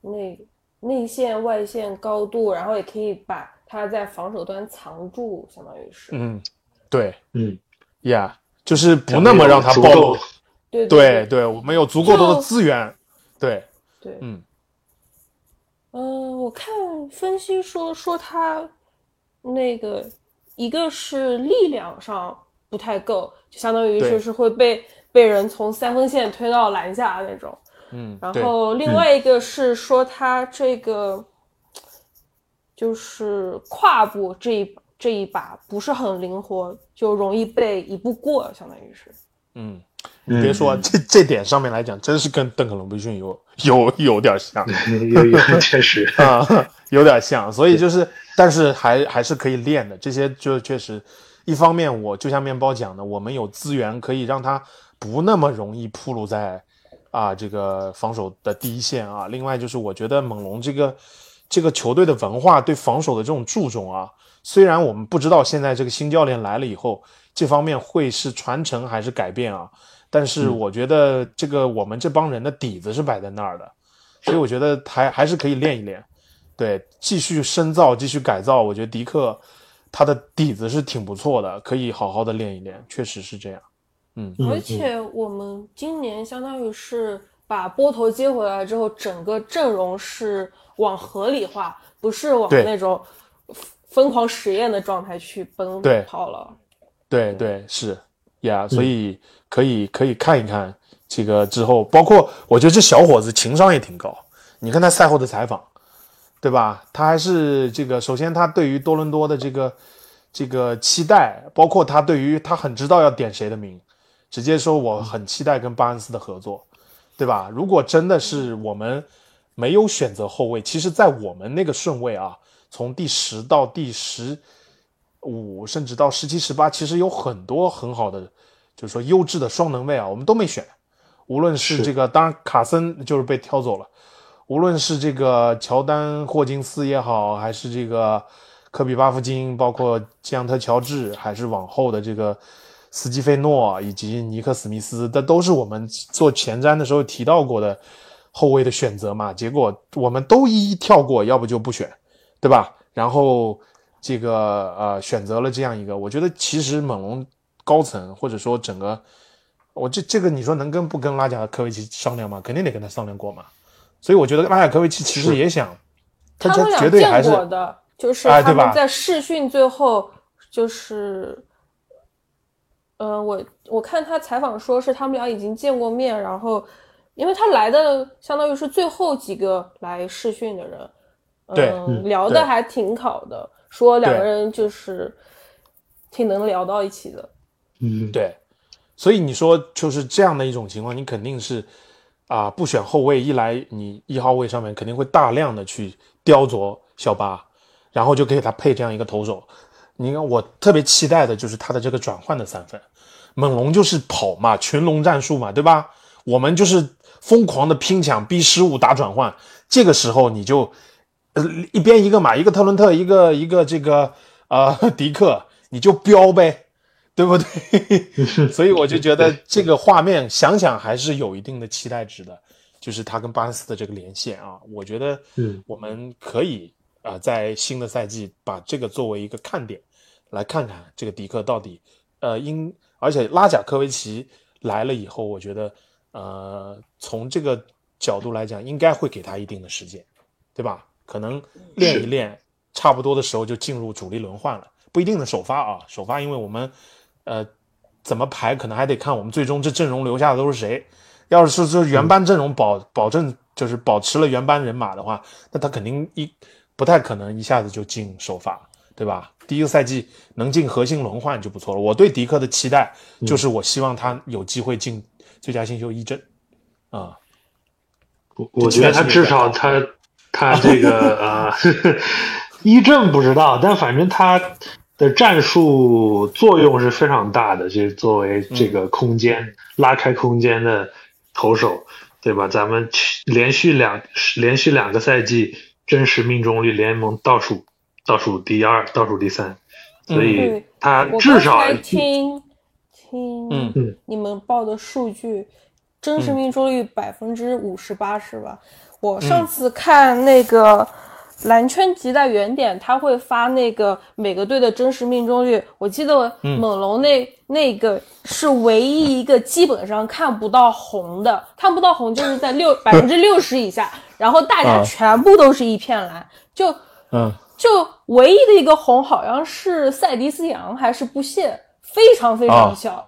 内内线外线高度，然后也可以把他在防守端藏住，相当于是。嗯，对，嗯，呀，就是不那么让他暴露。对对对，我们有足够多的资源。对对，嗯嗯，我看分析说说他那个一个是力量上不太够，就相当于就是会被被人从三分线推到篮下那种。嗯，然后另外一个是说他这个就是胯部这一这一把不是很灵活，就容易被一步过，相当于是。嗯，你别说这这点上面来讲，真是跟邓肯·罗宾逊有有有点像，有有确实 啊，有点像。所以就是，但是还还是可以练的。这些就确实，一方面我就像面包讲的，我们有资源可以让他不那么容易暴露在。啊，这个防守的第一线啊，另外就是我觉得猛龙这个这个球队的文化对防守的这种注重啊，虽然我们不知道现在这个新教练来了以后，这方面会是传承还是改变啊，但是我觉得这个我们这帮人的底子是摆在那儿的，所以我觉得还还是可以练一练，对，继续深造，继续改造，我觉得迪克他的底子是挺不错的，可以好好的练一练，确实是这样。嗯，而且我们今年相当于是把波头接回来之后，整个阵容是往合理化，不是往那种疯狂实验的状态去奔跑了。对对是呀，所以可以可以看一看这个之后，包括我觉得这小伙子情商也挺高。你看他赛后的采访，对吧？他还是这个，首先他对于多伦多的这个这个期待，包括他对于他很知道要点谁的名。直接说我很期待跟巴恩斯的合作，对吧？如果真的是我们没有选择后卫，其实，在我们那个顺位啊，从第十到第十五，甚至到十七、十八，其实有很多很好的，就是说优质的双能位啊，我们都没选。无论是这个，当然卡森就是被挑走了。无论是这个乔丹、霍金斯也好，还是这个科比、巴夫金，包括吉昂特、乔治，还是往后的这个。斯基菲诺以及尼克·史密斯，这都是我们做前瞻的时候提到过的后卫的选择嘛？结果我们都一一跳过，要不就不选，对吧？然后这个呃选择了这样一个，我觉得其实猛龙高层或者说整个，我这这个你说能跟不跟拉贾科维奇商量吗？肯定得跟他商量过嘛。所以我觉得拉贾科维奇其实也想，他绝对还是的，就是他们在试训最后就是。嗯，我我看他采访说是他们俩已经见过面，然后，因为他来的相当于是最后几个来试训的人，嗯，聊的还挺好的，说两个人就是挺能聊到一起的。嗯，对，所以你说就是这样的一种情况，你肯定是啊不选后卫，一来你一号位上面肯定会大量的去雕琢小巴，然后就给他配这样一个投手。你看，我特别期待的就是他的这个转换的三分。猛龙就是跑嘛，群龙战术嘛，对吧？我们就是疯狂的拼抢，逼失误打转换，这个时候你就呃一边一个嘛，一个特伦特，一个一个这个呃迪克，你就飙呗，对不对？所以我就觉得这个画面想想还是有一定的期待值的，就是他跟巴恩斯的这个连线啊，我觉得嗯我们可以啊、呃在新的赛季把这个作为一个看点，来看看这个迪克到底呃因，而且拉贾科维奇来了以后，我觉得呃从这个角度来讲，应该会给他一定的时间，对吧？可能练一练，差不多的时候就进入主力轮换了，不一定的首发啊，首发因为我们呃怎么排，可能还得看我们最终这阵容留下的都是谁。要是说原班阵容保保证就是保持了原班人马的话，那他肯定一不太可能一下子就进首发，对吧？第一个赛季能进核心轮换就不错了。我对迪克的期待就是，我希望他有机会进最佳新秀一阵啊。我我觉得他至少他他这个 呃一阵不知道，但反正他的战术作用是非常大的，就是作为这个空间、拉开空间的投手，对吧？咱们去连续两连续两个赛季真实命中率联盟倒数倒数第二、倒数第三，所以他至少听听嗯。嗯。你们报的数据，真实命中率百分之五十八是吧？我上次看那个蓝圈集在原点，他会发那个每个队的真实命中率。我记得猛龙那、那个是唯一一个基本上看不到红的，看不到红就是在六 百分之六十以下，然后大家啊。全部都是一片蓝，就嗯。就唯一的一个红好像是塞迪斯杨还是布谢，非常非常啊。小。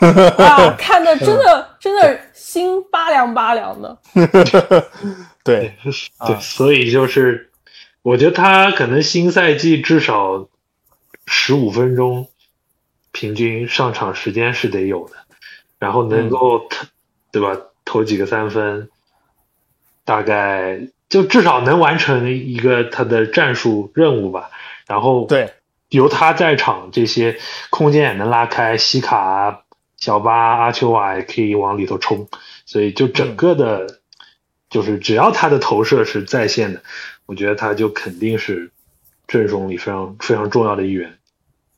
啊，看的真的真的心拔凉拔凉的。对，对，所以就是我觉得他可能新赛季至少十五分钟平均上场时间是得有的，然后能够、对吧？投几个三分，大概就至少能完成一个他的战术任务吧。然后对，由他在场，这些空间也能拉开，西卡啊、小巴、阿丘瓦也可以往里头冲，所以就整个的，就是只要他的投射是在线的，我觉得他就肯定是阵容里非常非常重要的一员。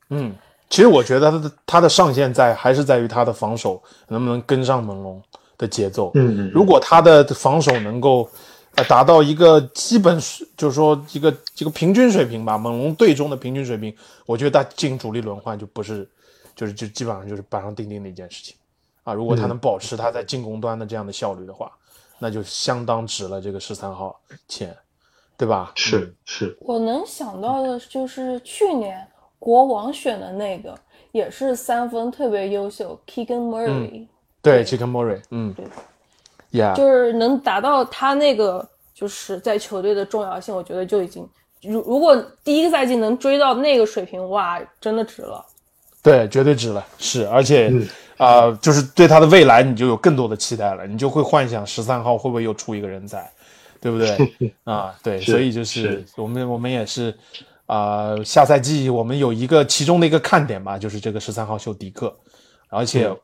嗯，其实我觉得他的他的上限在还是在于他的防守能不能跟上猛龙的节奏。嗯嗯如果他的防守能够呃达到一个基本水，就是说一个一个平均水平吧，猛龙队中的平均水平，我觉得他进主力轮换就不是，就是就基本上就是板上钉钉的一件事情啊。如果他能保持他在进攻端的这样的效率的话，那就相当值了这个十三号签，对吧？是是，我能想到的就是去年国王选的那个，也是三分特别优秀，Keegan Murray，、对 c h i c k e n Murray，嗯对，Yeah，就是能达到他那个就是在球队的重要性，我觉得就已经，如如果第一个赛季能追到那个水平，哇，真的值了。对，绝对值了，是，而且嗯啊、就是对他的未来你就有更多的期待了，你就会幻想十三号会不会又出一个人才，对不对？啊，对，所以就是我们我们也是啊、下赛季我们有一个其中的一个看点吧，就是这个十三号秀迪克，而且嗯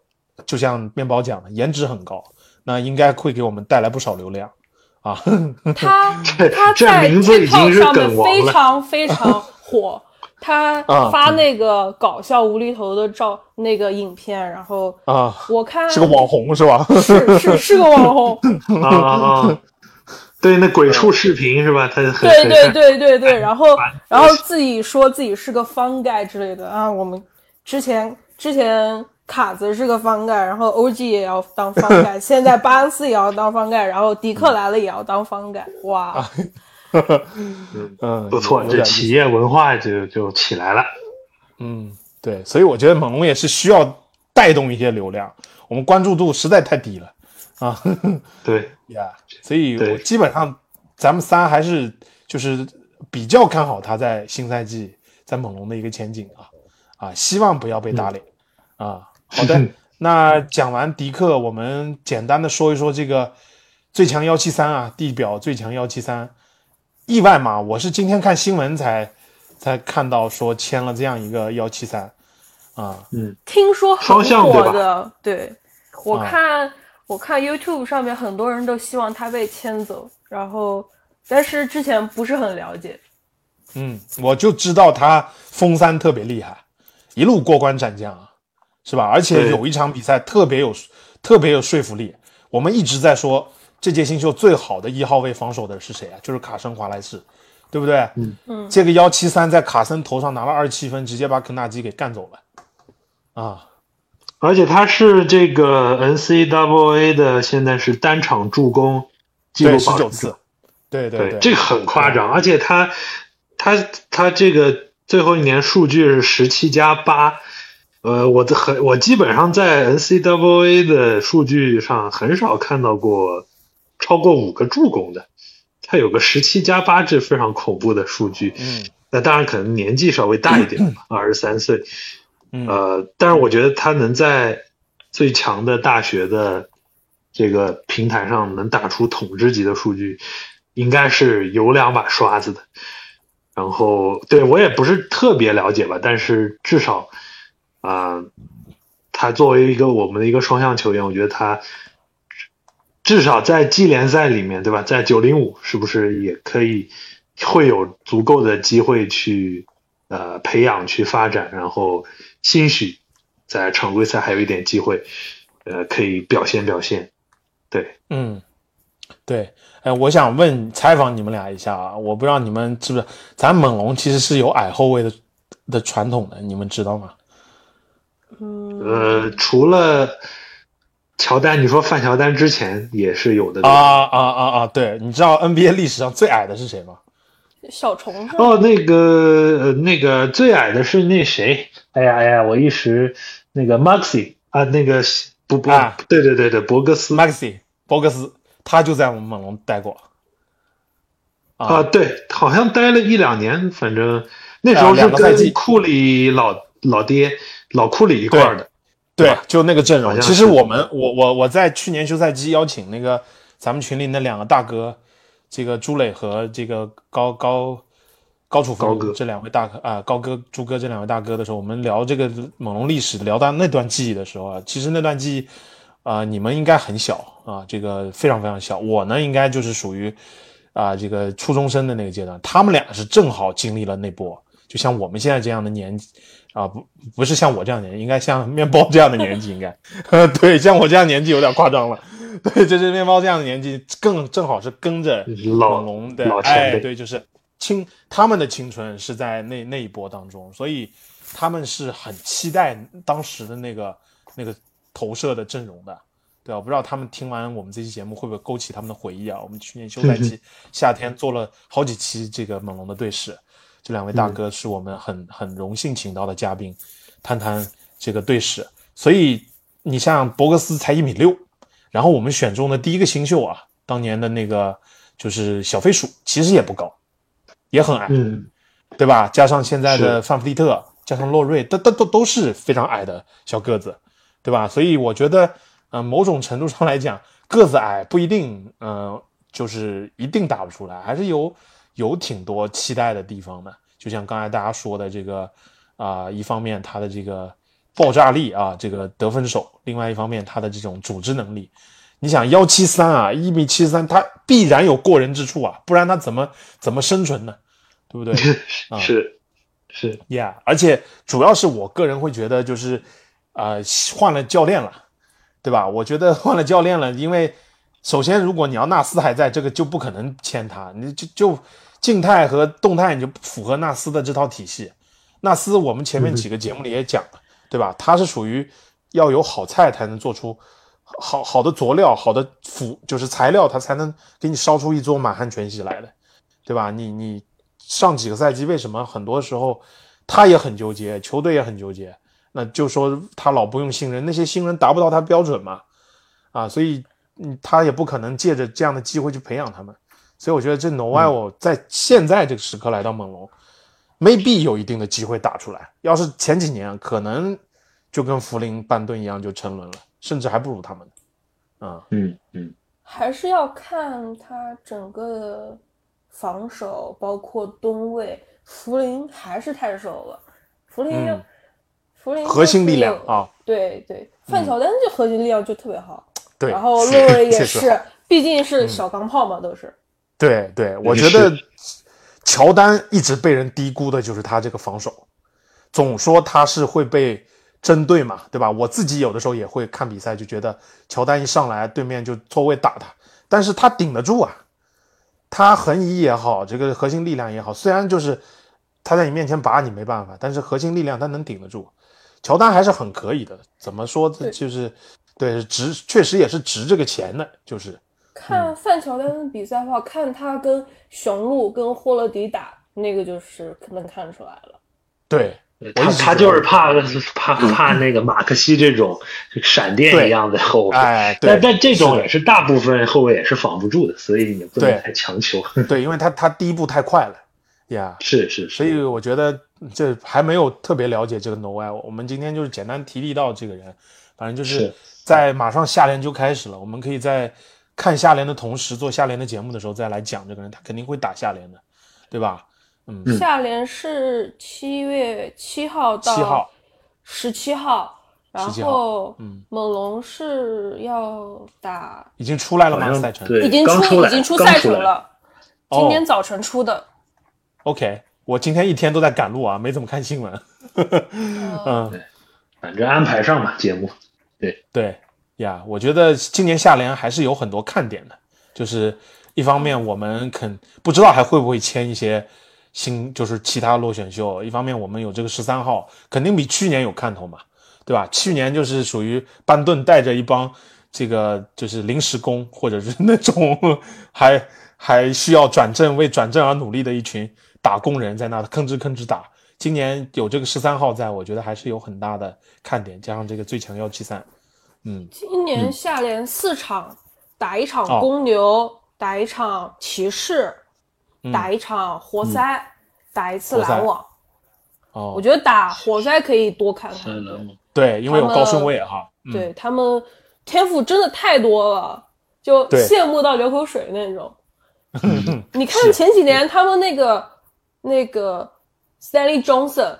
就像面包讲的，颜值很高，那应该会给我们带来不少流量啊。他 他在名字已经 TikTok 上面非常非常 火。他啊发那个搞笑无厘头的照那个影片，然后啊我看是个网红是吧？是是是个网红，啊啊啊！对，那鬼畜视频是吧？他很对对对对对，然后然后自己说自己是个方盖之类的啊。我们之前之前卡子是个方盖，然后 OG 也要当方盖，现在巴恩斯也要当方盖，然后迪克来了也要当方盖，哇！嗯，不错，这企业文化就就起来了。嗯，对，所以我觉得猛龙也是需要带动一些流量，我们关注度实在太低了啊。对，呀所以我基本上咱们仨还是就是比较看好他在新赛季在猛龙的一个前景啊啊，希望不要被打脸、啊。好的，那讲完迪克，我们简单的说一说这个最强幺七三啊，地表最强幺七三，意外嘛？我是今天看新闻才才看到说签了这样一个幺七三啊，嗯听说很双向对吧火的，对我啊看我看 YouTube 上面很多人都希望他被签走，然后但是之前不是很了解。嗯，我就知道他封三特别厉害，一路过关斩将啊，是吧？而且有一场比赛特别有特别有说服力。我们一直在说这届新秀最好的一号位防守的是谁啊？就是卡森华莱士，对不对？嗯。嗯这个幺七三在卡森头上拿了二十七分，直接把肯纳基给干走了。啊！而且他是这个 N C W A 的，现在是单场助攻记录对，十九次。者，，对对对，这个很夸张，而且他他他这个最后一年数据是十七加八，呃，我的很我基本上在 N C W A 的数据上很少看到过超过五个助攻的，他有个十七加八，这非常恐怖的数据。嗯那当然可能年纪稍微大一点吧，二十三岁，嗯呃，但是我觉得他能在最强的大学的这个平台上能打出统治级的数据，应该是有两把刷子的。然后，对我也不是特别了解吧，但是至少，啊、他作为一个我们的一个双向球员，我觉得他至少在季联赛里面，对吧？在九零五是不是也可以会有足够的机会去呃培养、去发展，然后兴许在常规赛还有一点机会，呃，可以表现表现。对，嗯，对，哎，我想问采访你们俩一下啊，我不知道你们知不知道，咱猛龙其实是有矮后卫的的传统的，你们知道吗？嗯，呃，除了乔丹，你说范乔丹之前也是有的。啊啊啊啊！对，你知道 NBA 历史上最矮的是谁吗？小虫是吧？哦，那个呃，那个最矮的是那谁？哎呀哎呀，我一时那个 Maxi 啊，那个不不，啊对对对对，博格斯 Maxi 博格斯，他就在我们猛龙待过。啊，对，好像待了一两年，反正那时候啊是跟库里老老爹老库里一块儿的。对吧，就那个阵容。其实我们，我我我在去年休赛期邀请那个咱们群里那两个大哥，这个朱磊和这个高高高楚高这两位大哥啊，高哥、朱哥这两位大哥的时候，我们聊这个猛龙历史，聊到那段记忆的时候啊，其实那段记忆啊、你们应该很小啊，这个非常非常小。我呢，应该就是属于啊这个初中生的那个阶段，他们俩是正好经历了那波，就像我们现在这样的年纪。啊，不不是像我这样的年纪，应该像面包这样的年纪，应该，对，像我这样年纪有点夸张了，对，就是面包这样的年纪，更正好是跟着老猛龙的哎，对，就是青他们的青春是在那那一波当中，所以他们是很期待当时的那个那个投射的阵容的，对吧？我不知道他们听完我们这期节目会不会勾起他们的回忆啊？我们去年休赛期 夏天做了好几期这个猛龙的队史，这两位大哥是我们很很荣幸请到的嘉宾，谈谈这个队史。所以你像博格斯才一米六，然后我们选中的第一个新秀啊，当年的那个就是小飞鼠，其实也不高，也很矮，嗯，对吧？加上现在的范弗利特，加上洛瑞，都都都都是非常矮的小个子，对吧？所以我觉得，呃，某种程度上来讲，个子矮不一定，呃，就是一定打不出来，还是有有挺多期待的地方的。就像刚才大家说的这个，啊、一方面他的这个爆炸力啊，这个得分手；另外一方面他的这种组织能力。你想幺七三啊，一米七三，他必然有过人之处啊，不然他怎么怎么生存呢？对不对？啊是是，Yeah，而且主要是我个人会觉得，就是呃换了教练了，对吧？我觉得换了教练了，因为首先如果你要纳斯还在，这个就不可能签他，你就就静态和动态你就不符合纳斯的这套体系。纳斯我们前面几个节目里也讲了，对吧？他是属于要有好菜才能做出好好的佐料、好的辅就是材料，他才能给你烧出一桌满汉全席来的，对吧？你你上几个赛季为什么很多时候他也很纠结，球队也很纠结，那就说他老不用新人，那些新人达不到他标准嘛，啊，所以嗯，他也不可能借着这样的机会去培养他们，所以我觉得这 Noel 在现在这个时刻来到猛龙、m a y b e 有一定的机会打出来。要是前几年，可能就跟福林、班顿一样就沉沦了，甚至还不如他们。啊、嗯嗯，还是要看他整个的防守，包括吨位。福林还是太瘦了，福林福林核心力量啊，对对，范乔丹这核心力量就特别好。对，然后洛 瑞也是，毕竟是小钢炮嘛，都是。对对，我觉得乔丹一直被人低估的就是他这个防守，总说他是会被针对嘛，对吧？我自己有的时候也会看比赛，就觉得乔丹一上来，对面就错位打他，但是他顶得住啊，他横移也好，这个核心力量也好，虽然就是他在你面前拔你没办法，但是核心力量他能顶得住。乔丹还是很可以的，怎么说？就是对值，确实也是值这个钱的，就是看范乔丹的比赛的话，看他跟雄鹿、跟霍勒迪打，那个就是能看出来了。对。他他就是怕怕怕那个马克西这种闪电一样的后卫，哎，对但但这种也是大部分后卫也是防不住的，所以你不能太强求。对，因为他他第一步太快了呀是是是，所以我觉得这还没有特别了解这个 Noel。我们今天就是简单提提到这个人，反正就是是在马上夏联就开始了，我们可以在看下联的同时做下联的节目的时候再来讲这个人，他肯定会打下联的，对吧？嗯，下联是七月七号到七号。十七号，然后嗯。猛龙是要打，已经出来了吗？赛程？对已经刚出已经出赛程了，哦。今天早晨出的。OK，我今天一天都在赶路啊，没怎么看新闻。嗯，反正安排上吧节目。对。对呀，我觉得今年夏联还是有很多看点的，就是一方面我们肯不知道还会不会签一些新，就是其他落选秀；一方面我们有这个十三号，肯定比去年有看头嘛，对吧？去年就是属于班顿带着一帮这个就是临时工，或者是那种还还需要转正为转正而努力的一群打工人在那吭哧吭哧打。今年有这个十三号在，我觉得还是有很大的看点，加上这个最强幺七三，嗯，今年下联四场，打一场哦。公牛，打一场骑士，打一场活塞，打一次篮网。哦，我觉得打活塞可以多看看。对，因为有高顺位哈。嗯。对他们天赋真的太多了，就羡慕到流口水那种。你看前几年他们那个那个 Stanley Johnson，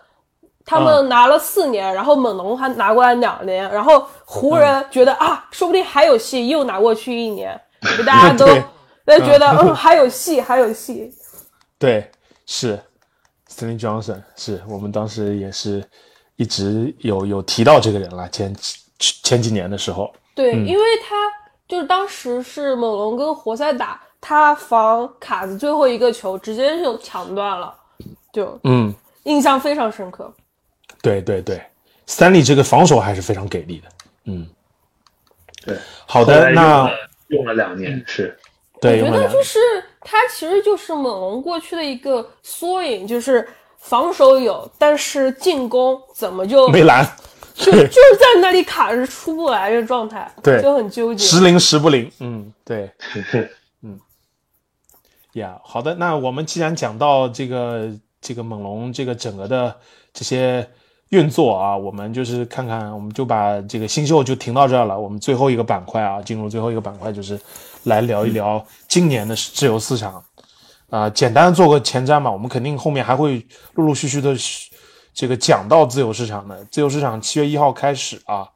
他嗯们拿了四年，然后猛龙还拿过来两年，然后湖人觉得、啊，说不定还有戏，又拿过去一年，就大家都对。都觉得嗯。还有戏，还有戏。对，是。Stanley Johnson，是。我们当时也是一直有有提到这个人了，前前几年的时候，对，嗯。因为他就是当时是猛龙跟活塞打，他防卡子最后一个球直接就抢断了，就嗯，印象非常深刻。对对对，Stanley 这个防守还是非常给力的，嗯，对，好的，那用了两年，是对，我觉得就是他其实就是猛龙过去的一个缩影，就是防守有，但是进攻怎么就没拦，就就是在那里卡着出不来的状态，对就很纠结。时灵时不灵，嗯，对，嗯，呀，好的，那我们既然讲到这个这个猛龙这个整个的这些运作啊，我们就是看看，我们就把这个新秀就停到这儿了。我们最后一个板块啊，进入最后一个板块就是来聊一聊今年的自由市场啊、简单做个前瞻吧。我们肯定后面还会陆陆续续的这个讲到自由市场的。自由市场七月一号开始啊，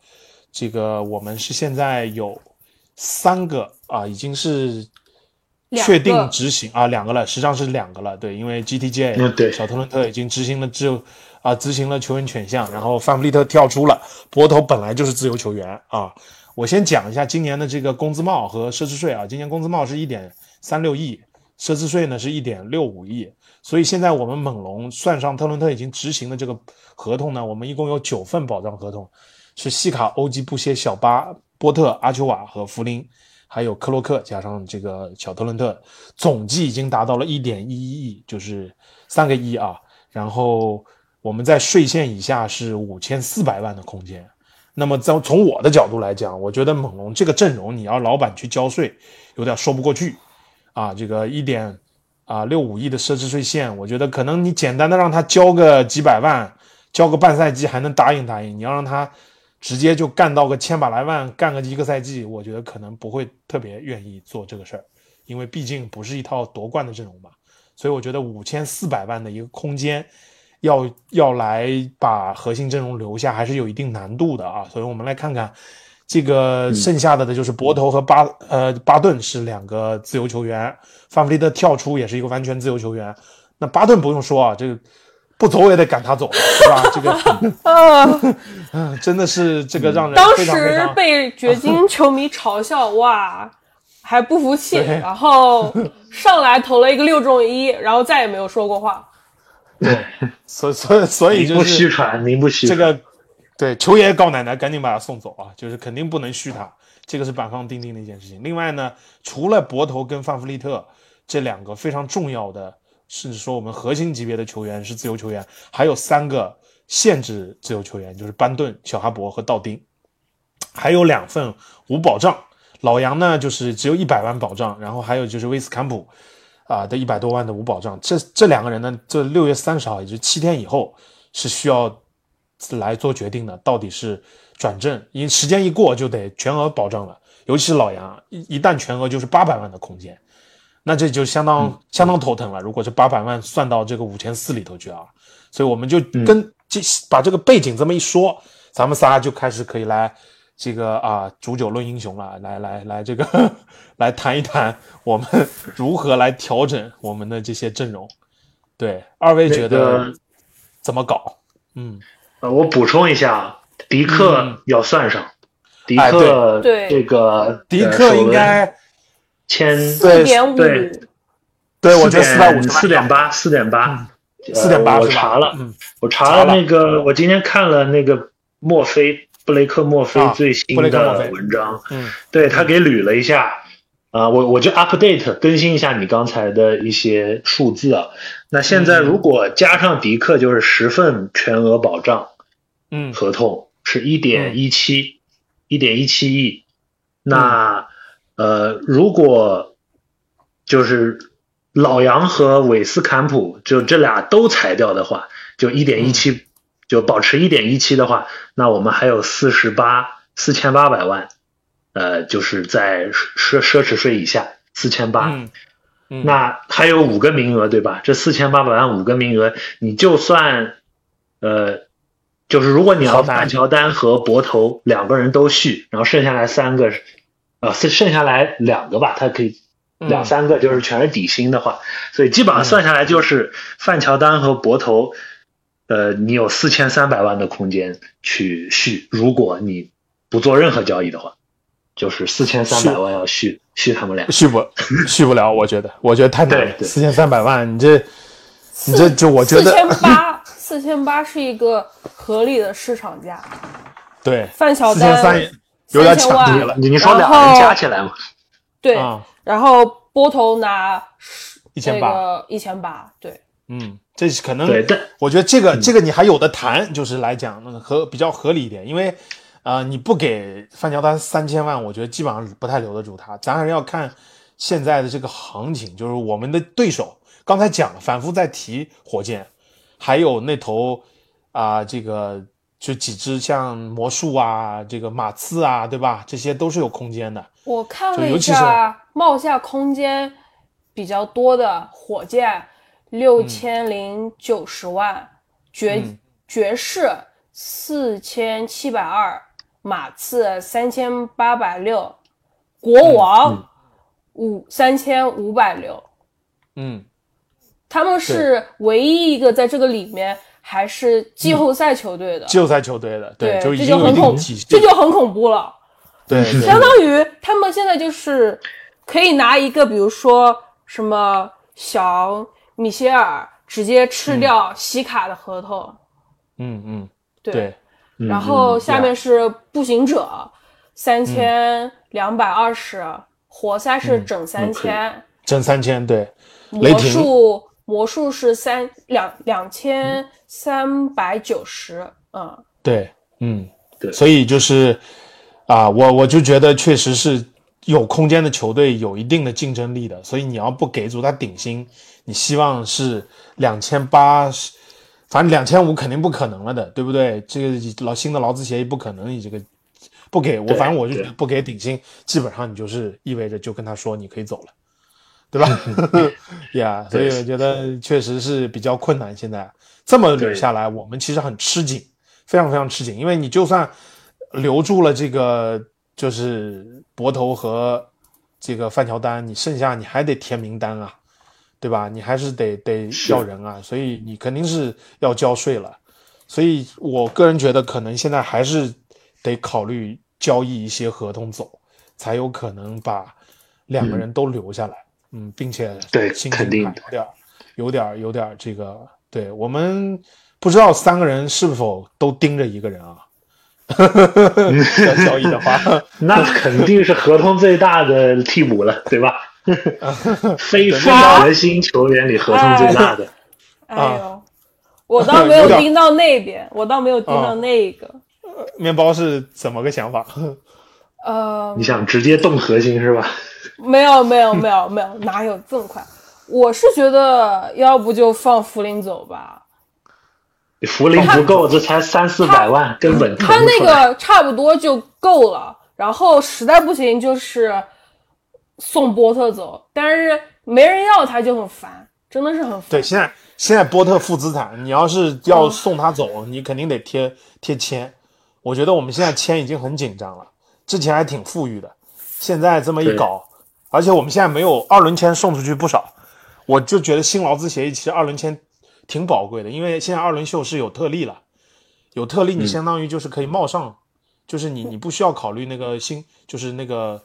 这个我们是现在有三个啊，已经是确定执行啊，两个了，实际上是两个了。对，因为 GTJ、嗯对小特伦特已经执行了自由啊，执行了球员选项，然后范弗利特跳出了，博头本来就是自由球员啊。我先讲一下今年的这个工资帽和奢侈税啊，今年工资帽是一点三六亿，奢侈税呢是一点六五亿，所以现在我们猛龙算上特伦特已经执行的这个合同呢，我们一共有九份保障合同，是西卡、欧基、布歇、小巴、波特、阿丘瓦和弗林，还有克洛克加上这个小特伦特，总计已经达到了一点一一亿，就是三个亿啊。然后我们在税线以下是五千四百万的空间。那么从从我的角度来讲，我觉得猛龙这个阵容，你要老板去交税，有点说不过去啊。这个一点啊六五亿的奢侈税线，我觉得可能你简单的让他交个几百万，交个半赛季还能答应答应。你要让他直接就干到个千把来万，干个一个赛季，我觉得可能不会特别愿意做这个事儿，因为毕竟不是一套夺冠的阵容嘛。所以我觉得五千四百万的一个空间，要要来把核心阵容留下，还是有一定难度的啊。所以我们来看看这个剩下的的就是博头和巴呃巴顿是两个自由球员，范弗利特跳出也是一个完全自由球员。那巴顿不用说啊，这个不走也得赶他走，是吧？这个，嗯，真的是这个让人当非常非时被掘金 球迷嘲笑，哇，还不服气，然后上来投了一个六中一，然后再也没有说过话。所所以所以名不就是虚传，名不虚这。个对球爷告奶奶，赶紧把他送走啊！就是肯定不能续他，这个是板上钉钉的一件事情。另外呢，除了博头跟范弗利特这两个非常重要的，甚至说我们核心级别的球员是自由球员，还有三个限制自由球员，就是班顿、小哈勃和道丁，还有两份无保障。老杨呢，就是只有一百万保障，然后还有就是威斯坎普啊、的一百多万的无保障。这这两个人呢，这六月三十号，也就是七天以后是需要来做决定的，到底是转正，因为时间一过就得全额保障了。尤其是老杨，一一旦全额就是八百万的空间，那这就相当、相当头疼了。如果这八百万算到这个五千四里头去啊，所以我们就跟这、把这个背景这么一说，咱们仨就开始可以来这个啊煮酒论英雄了，来来来这个 来谈一谈我们 如何来调整我们的这些阵容。对，二位觉得怎么搞？嗯。呃，我补充一下，啊迪克嗯。要算上，迪哎克对。这个迪克应该签四点五，对对我觉得四百五十四点八，四点八，4.8我是吧？查了，嗯。我查了。那个，我今天看了那个墨菲布雷克墨菲啊最新的文章，嗯。对他给捋了一下，啊、我我就 update 更新一下你刚才的一些数字啊。那现在如果加上迪克，就是十份全额保障嗯。合同，是一点一七，一点一七亿。那呃，如果就是老杨和韦斯坎普就这俩都裁掉的话，就一点一七，就保持一点一七的话，那我们还有四十八四千八百万，呃，就是在奢奢侈税以下四千八。嗯嗯，那还有五个名额，对吧？这四千八百万五个名额，你就算，呃，就是如果你要范乔丹和博头两个人都续，然后剩下来三个，呃，剩剩下来两个吧，他可以两嗯三个就是全是底薪的话，所以基本上算下来就是范乔丹和博头，呃，你有四千三百万的空间去续，如果你不做任何交易的话，就是四千三百万要续续他们俩。续不续不了，我觉得，我觉得太难了四千三百万，你这你这就我觉四得千八，四千八是一个合理的市场价。对范晓四千三丹有点3000万抢地了你你说两个人加起来嘛？对，啊，然后波头拿一千八，这个一千八，对，嗯，这是可能对，但我觉得这个这个你还有的谈，就是来讲那个合比较合理一点，因为啊、呃你不给范乔丹三千万，我觉得基本上不太留得住他。咱还是要看现在的这个行情，就是我们的对手，刚才讲了，反复在提火箭，还有那头啊、这个就几只像魔术啊，这个马刺啊，对吧？这些都是有空间的。我看了一就尤其是下冒下空间比较多的火箭六千零九十万，爵嗯。爵士四千七百二，马刺三千八百六，国王五三千五百六。嗯，他们是唯一一个在这个里面还是季后赛球队的，季后赛球队的，对，就这就很恐，这就很恐怖了。对相当于他们现在就是可以拿一个，比如说什么小米歇尔直接吃掉西卡的合同，嗯嗯，对。对，然后嗯下面是步行者三千两百二十，活塞是整三千，整三千，对，魔术魔术是三两两千三百九十，嗯，对，嗯，对。所以就是啊，我我就觉得确实是有空间的球队有一定的竞争力的，所以你要不给足他顶薪，你希望是两千八，反正两千五肯定不可能了的，对不对？这个老新的劳资协议不可能，你这个不给我，反正我就觉得不给顶薪，基本上你就是意味着就跟他说你可以走了。对吧？呀所以我觉得确实是比较困难。现在这么捋下来，我们其实很吃紧，非常非常吃紧，因为你就算留住了这个就是博头和这个范乔丹，你剩下你还得填名单啊，对吧？你还是得得是要人啊，所以你肯定是要交税了。所以我个人觉得，可能现在还是得考虑交易一些合同走，才有可能把两个人都留下来。嗯，并且对薪肯定有点儿有点儿有点儿这个，对我们不知道三个人是否都盯着一个人啊？要交易的话，那肯定是合同最大的替补了，对吧？非非啊核心球员里合同最大的，哎呦，我倒没有盯到那边，我倒没有盯到那个。面包是怎么个想法？呃你，想直接动核心是吧？没有没有没有没有，哪有这么快？我是觉得，要不就放福林走吧。福林不够，这才三四百万，根本他那。个差不多就够了，然后实在不行就是送波特走，但是没人要他就很烦，真的是很烦。对，现在现在波特负资产，你要是要送他走，你肯定得贴贴签。我觉得我们现在签已经很紧张了，之前还挺富裕的，现在这么一搞，而且我们现在没有二轮签送出去不少，我就觉得新劳资协议其实二轮签挺宝贵的，因为现在二轮秀是有特例了，有特例你相当于就是可以冒上，就是你你不需要考虑那个新就是那个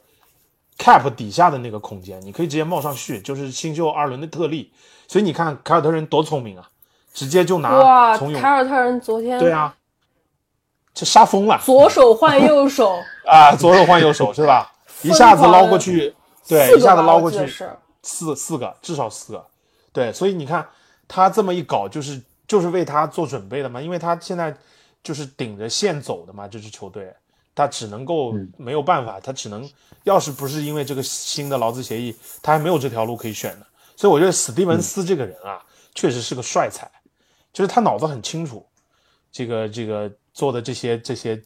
cap 底下的那个空间，你可以直接冒上去，就是新秀二轮的特例。所以你看凯尔特人多聪明啊，直接就拿哇，从勇凯尔特人昨天对啊，这杀疯了。左手换右手，啊，左手换右手是 吧？一下子捞过去，对，一下子捞过去四四个，至少四个，对，所以你看他这么一搞，就是就是为他做准备的嘛，因为他现在就是顶着线走的嘛，这支球队，他只能够没有办法，他只能要是不是因为这个新的劳资协议，他还没有这条路可以选的，所以我觉得史蒂文斯这个人啊，确实是个帅才，就是他脑子很清楚，这个这个做的这些这些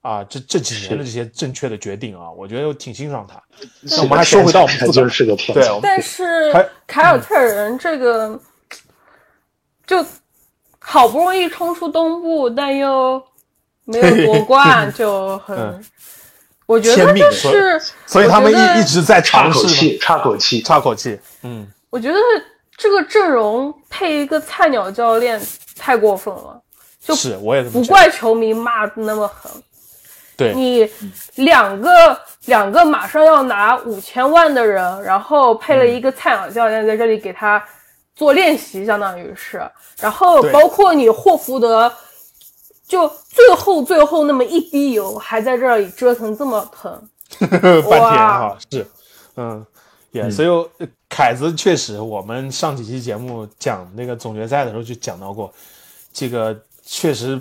啊，这这几年的这些正确的决定啊，我觉得我挺欣赏他。那我们还说回到我们自个儿，是个天对，但是凯尔特人这个就好不容易冲出东部，但又没有夺冠，就很嗯，我觉得就是，所以他们一一直在岔尝试嘛，口气，岔口气，岔口气，嗯，我觉得这个阵容配一个菜鸟教练太过分了，就是我也。不怪球迷骂的那么狠。对，你两个两个马上要拿五千万的人，然后配了一个菜鸟教练在这里给他做练习，相当于是，然后包括你霍福德，就最后最后那么一滴油还在这里折腾这么疼，半天哇哈，是，嗯，也，所以呃凯子确实，我们上几期节目讲那个总决赛的时候就讲到过，这个确实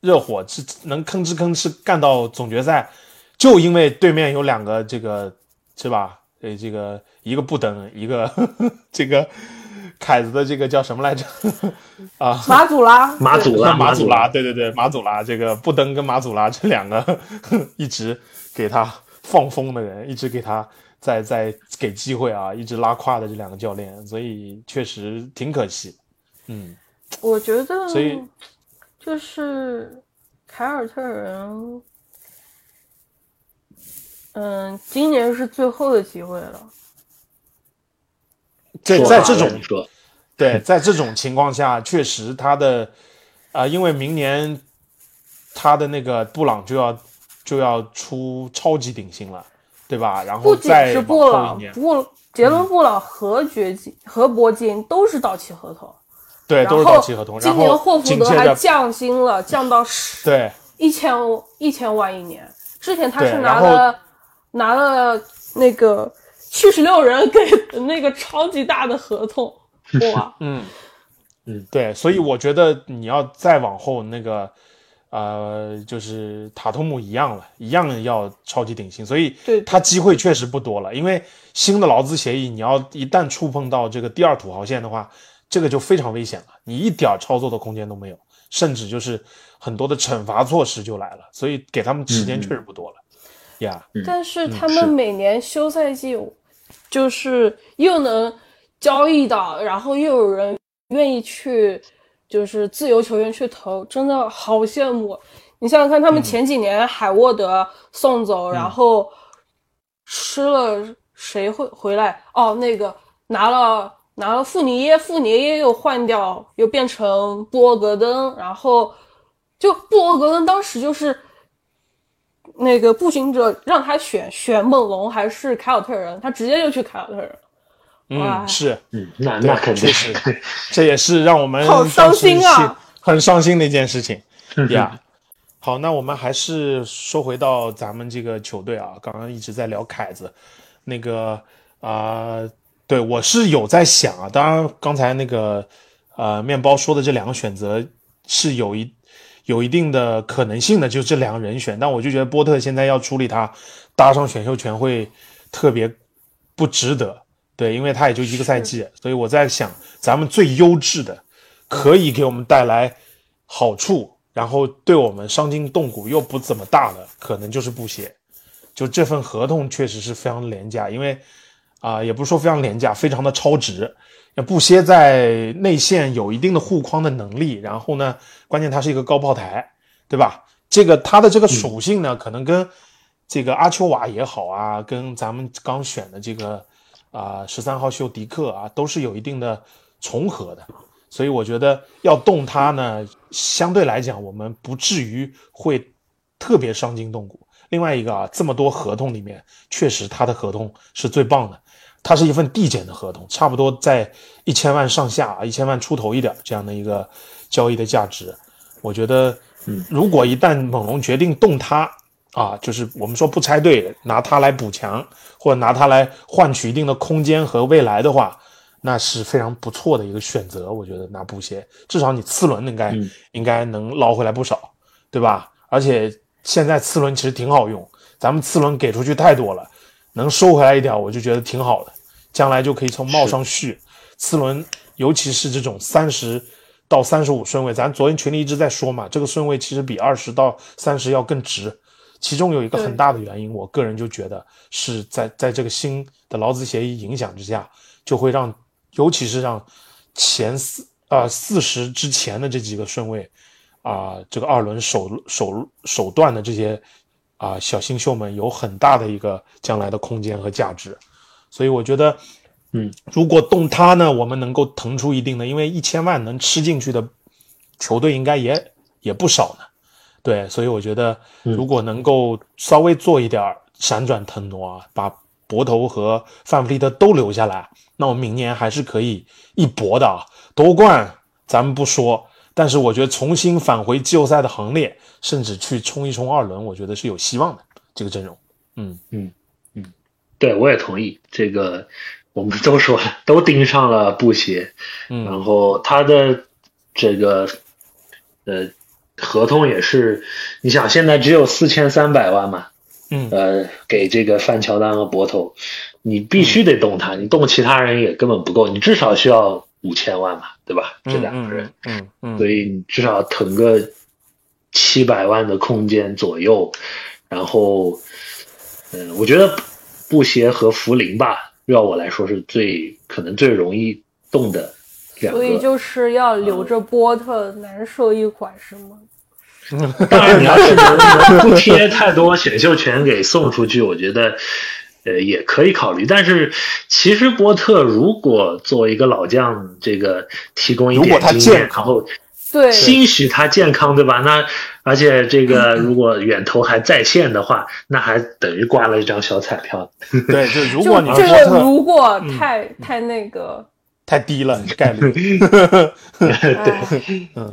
热火是能吭哧吭哧干到总决赛，就因为对面有两个这个是吧？呃，这个一个不登，一个 这个凯子的这个叫什么来着？啊，马祖拉，马祖拉，马祖拉，拉，对对对，马祖拉这个布登跟马祖拉这两个 一直给他放风的人，一直给他在在给机会啊，一直拉胯的这两个教练，所以确实挺可惜。嗯，我觉得，所以就是凯尔特人，嗯，今年是最后的机会了。在在这种，对，在这种情况下，确实他的啊、因为明年他的那个布朗就要就要出超级顶薪了，对吧？然不仅后再往是布朗布杰伦布朗和掘金和铂金都是到期合同，对，都是到期合同。然今年霍福德还降薪了，降到十对一千一千万一年。之前他是拿了拿了那个七十六人给的那个超级大的合同，哇！嗯，嗯，对，所以我觉得你要再往后那个，呃，就是塔图姆一样了，一样要超级顶薪，所以他机会确实不多了。因为新的劳资协议，你要一旦触碰到这个第二土豪线的话，这个就非常危险了，你一点儿操作的空间都没有，甚至就是很多的惩罚措施就来了，所以给他们时间确实不多了。呀、但是他们每年休赛季，就是又能交易到，然后又有人愿意去，就是自由球员去投，真的好羡慕。你想想看，他们前几年海沃德送走，然后吃了谁会回来？哦，那个拿了拿了富尼耶，富尼耶又换掉，又变成布罗格登，然后就布罗格登当时就是那个步行者让他选选猛龙还是凯尔特人，他直接就去凯尔特人。哇。嗯，是，嗯，那那肯定。是，这也是让我们好伤心啊。很伤心的一件事情。呀。好，那我们还是说回到咱们这个球队啊，刚刚一直在聊凯子，那个啊、对我是有在想啊，当然刚才那个呃面包说的这两个选择是有一有一定的可能性的，就这两个人选，但我就觉得波特现在要处理他搭上选秀权会特别不值得，对，因为他也就一个赛季，所以我在想，咱们最优质的，可以给我们带来好处，然后对我们伤筋动骨又不怎么大的，可能就是布鞋。就这份合同确实是非常廉价，因为啊、也不是说非常廉价，非常的超值。那布歇在内线有一定的护框的能力，然后呢，关键他是一个高炮台，对吧？这个他的这个属性呢，可能跟这个阿丘瓦也好啊，跟咱们刚选的这个啊十三号秀迪克啊，都是有一定的重合的。所以我觉得要动他呢，相对来讲我们不至于会特别伤筋动骨。另外一个啊，这么多合同里面，确实他的合同是最棒的，它是一份递减的合同，差不多在一千万上下啊，一千万出头一点这样的一个交易的价值。我觉得，嗯，如果一旦猛龙决定动他啊，就是我们说不拆队，拿它来补强，或者拿它来换取一定的空间和未来的话，那是非常不错的一个选择。我觉得拿布鞋，至少你次轮应该、嗯应该能捞回来不少，对吧？而且现在次轮其实挺好用，咱们次轮给出去太多了，能收回来一点，我就觉得挺好的。将来就可以从帽上续次轮，尤其是这种三十到三十五顺位，咱昨天群里一直在说嘛，这个顺位其实比二十到三十要更值。其中有一个很大的原因，我个人就觉得是在在这个新的劳资协议影响之下，就会让，尤其是让前四啊四十之前的这几个顺位啊、这个二轮首首首段的这些啊、小新秀们有很大的一个将来的空间和价值，所以我觉得，嗯，如果动他呢，我们能够腾出一定的，因为一千万能吃进去的球队应该也也不少呢。对，所以我觉得如果能够稍微做一点儿闪转腾挪啊，把博头和范弗利特都留下来，那我们明年还是可以一搏的啊。夺冠咱们不说，但是我觉得重新返回季后赛的行列，甚至去冲一冲二轮，我觉得是有希望的。这个阵容，嗯嗯嗯对，我也同意这个。我们都说了，都盯上了布鞋，嗯然后他的这个呃合同也是，你想现在只有四千三百万嘛，嗯呃，给这个范乔丹和博头，你必须得动他，你动其他人也根本不够，你至少需要五千万嘛，对吧？这两个人，嗯嗯嗯，所以你至少腾个七百万的空间左右，然后，嗯，我觉得布鞋和福林吧，要我来说是最可能最容易动的两个。所以就是要留着波特难受一款，是吗？当然，你要是不贴太多选秀权给送出去，我觉得呃也可以考虑。但是其实波特如果作为一个老将，这个提供一点经验，然后对，兴许他健康，对吧？那而且这个如果远投还在线的话，那还等于刮了一张小彩票。对，就如果你这个如果太太那个，太低了概率，哎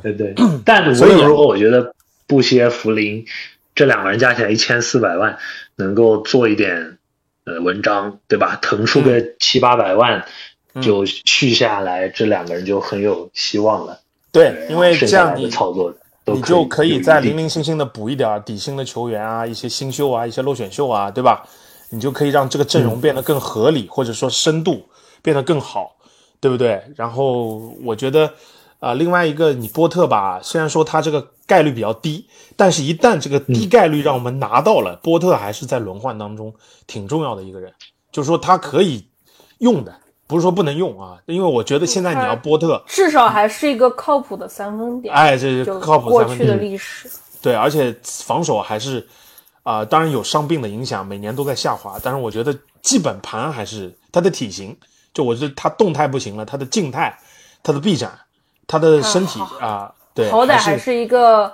对对，但无所以论如何，我觉得布歇、福林这两个人加起来一千四百万，能够做一点呃文章，对吧？腾出个七八百万就续下来，这两个人就很有希望了。对，因为这样你操作你就可以再零零零星星的补一点儿底薪的球员啊，一些新秀啊，一些落选秀啊，对吧？你就可以让这个阵容变得更合理，或者说深度变得更好，对不对？然后我觉得，啊、另外一个你波特吧，虽然说他这个概率比较低，但是一旦这个低概率让我们拿到了，波特还是在轮换当中挺重要的一个人，就是说他可以用的，不是说不能用啊，因为我觉得现在你要波特。至少还是一个靠谱的三分点。哎，这是靠谱过去的三分点。历史，对，而且防守还是啊、当然有伤病的影响，每年都在下滑，但是我觉得基本盘还是他的体型，就我觉得他动态不行了，他的静态，他的臂展，他的身体好啊，对，好歹还是是一个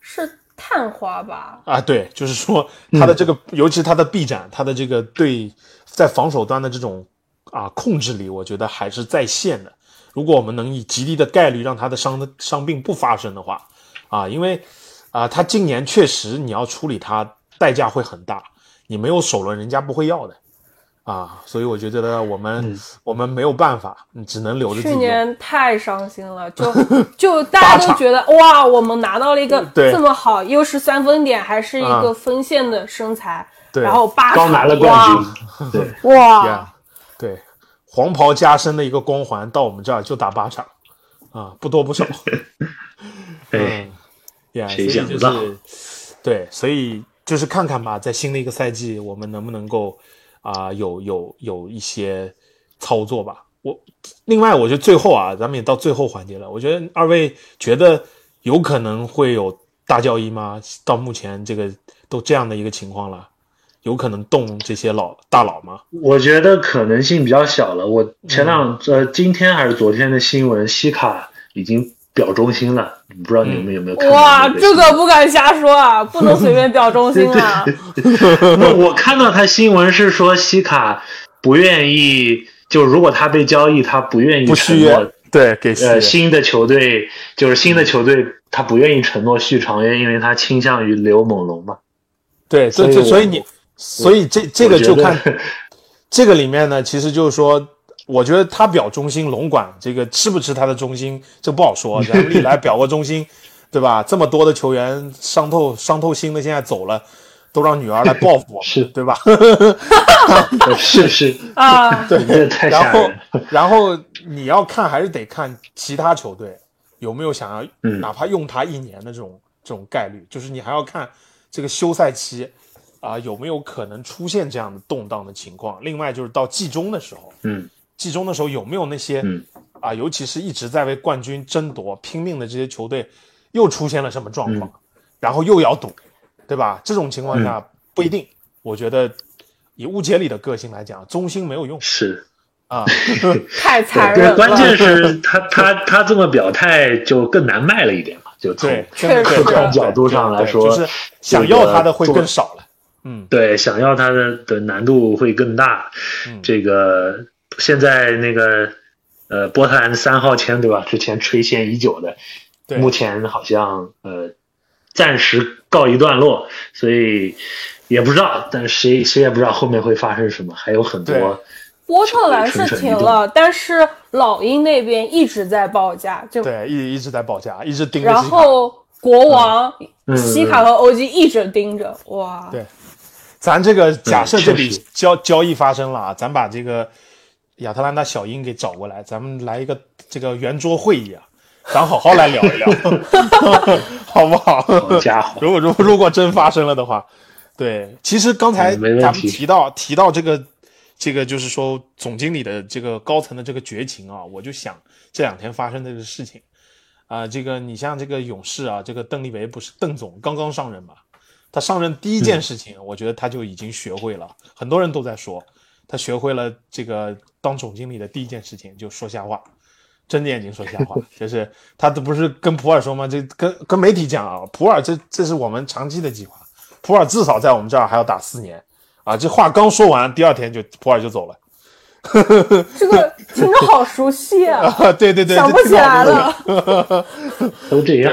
是探花吧？啊，对，就是说他的这个，尤其他的臂展，他的这个对在防守端的这种啊控制力，我觉得还是在线的。如果我们能以极低的概率让他的伤的伤病不发生的话，啊，因为啊，他今年确实你要处理他，代价会很大，你没有首轮，人家不会要的。啊，所以我觉得我们、我们没有办法，嗯只能留着去。年太伤心了，就 就大家都觉得哇，我们拿到了一个这么好，又是三分点，还是一啊个锋线的身材，对然后八刚拿了冠军，对，军，哇，呀对，黄袍加身的一个光环到我们这儿就打八场，啊，不多不少。哎，嗯，呀，所谁以想不到就是对，所以就是看看吧，在新的一个赛季，我们能不能够啊、有有有一些操作吧。我另外，我觉得最后啊，咱们也到最后环节了，我觉得二位觉得有可能会有大交易吗？到目前这个都这样的一个情况了，有可能动这些老大佬吗？我觉得可能性比较小了。我前两、呃今天还是昨天的新闻，西卡已经表忠心了，不知道你们有没有看到哇，这个不敢瞎说啊，不能随便表忠心啊。那我看到他新闻是说西卡不愿意，就如果他被交易，他不愿意承续约诺，对，给呃新的球队，就是新的球队，他不愿意承诺续长约，因为他倾向于留猛龙嘛。对，所以所以你，所以这这个就看这个里面呢，其实就是说，我觉得他表忠心，龙管这个吃不吃他的忠心，这不好说。咱们历来表过忠心，对吧？这么多的球员伤透伤透心的，现在走了，都让女儿来报复 是对吧？是是，啊，对，这太然后吓人了。然后你要看还是得看其他球队有没有想要，嗯哪怕用他一年的这种这种概率，就是你还要看这个休赛期啊、有没有可能出现这样的动荡的情况。另外就是到季中的时候，嗯季中的时候有没有那些嗯啊、尤其是一直在为冠军争夺拼命的这些球队，又出现了什么状况，然后又要赌，对吧？这种情况下不一定。我觉得以乌杰里的个性来讲，中心没有用是，啊。太残对，忍了。关键是他他他这么表态就更难卖了一点嘛，就从客观角度上来说，就是想要他的会更少了。嗯，对，想要他的的难度会更大。嗯这个现在那个呃波特兰三号签对吧？之前垂涎已久的，对。目前好像呃暂时告一段落，所以也不知道，但谁谁也不知道后面会发生什么，还有很多波特兰是停了，但是老鹰那边一直在报价，就对，一一直在报价，一直盯着然。后国王、嗯。西卡和欧基一直盯着，哇，对。咱这个假设这笔交交易发生了啊，咱把这个亚特兰大小鹰给找过来，咱们来一个这个圆桌会议啊，咱好好来聊一聊，好不好？好家伙，如果如如果真发生了的话，对，其实刚才咱们提到提到这个这个就是说总经理的这个高层的这个绝情啊，我就想这两天发生的这个事情。啊、这个你像这个勇士啊，这个邓利维不是邓总刚刚上任嘛，他上任第一件事情，我觉得他就已经学会了，很多人都在说他学会了这个当总经理的第一件事情就说瞎话。睁着眼睛说瞎话，就是他这不是跟普洱说吗？这跟跟媒体讲啊，普洱这这是我们长期的计划，普洱至少在我们这儿还要打四年啊！这话刚说完，第二天就普洱就走了。这个听着好熟悉啊，啊，对对对，想不起来这了。都这样。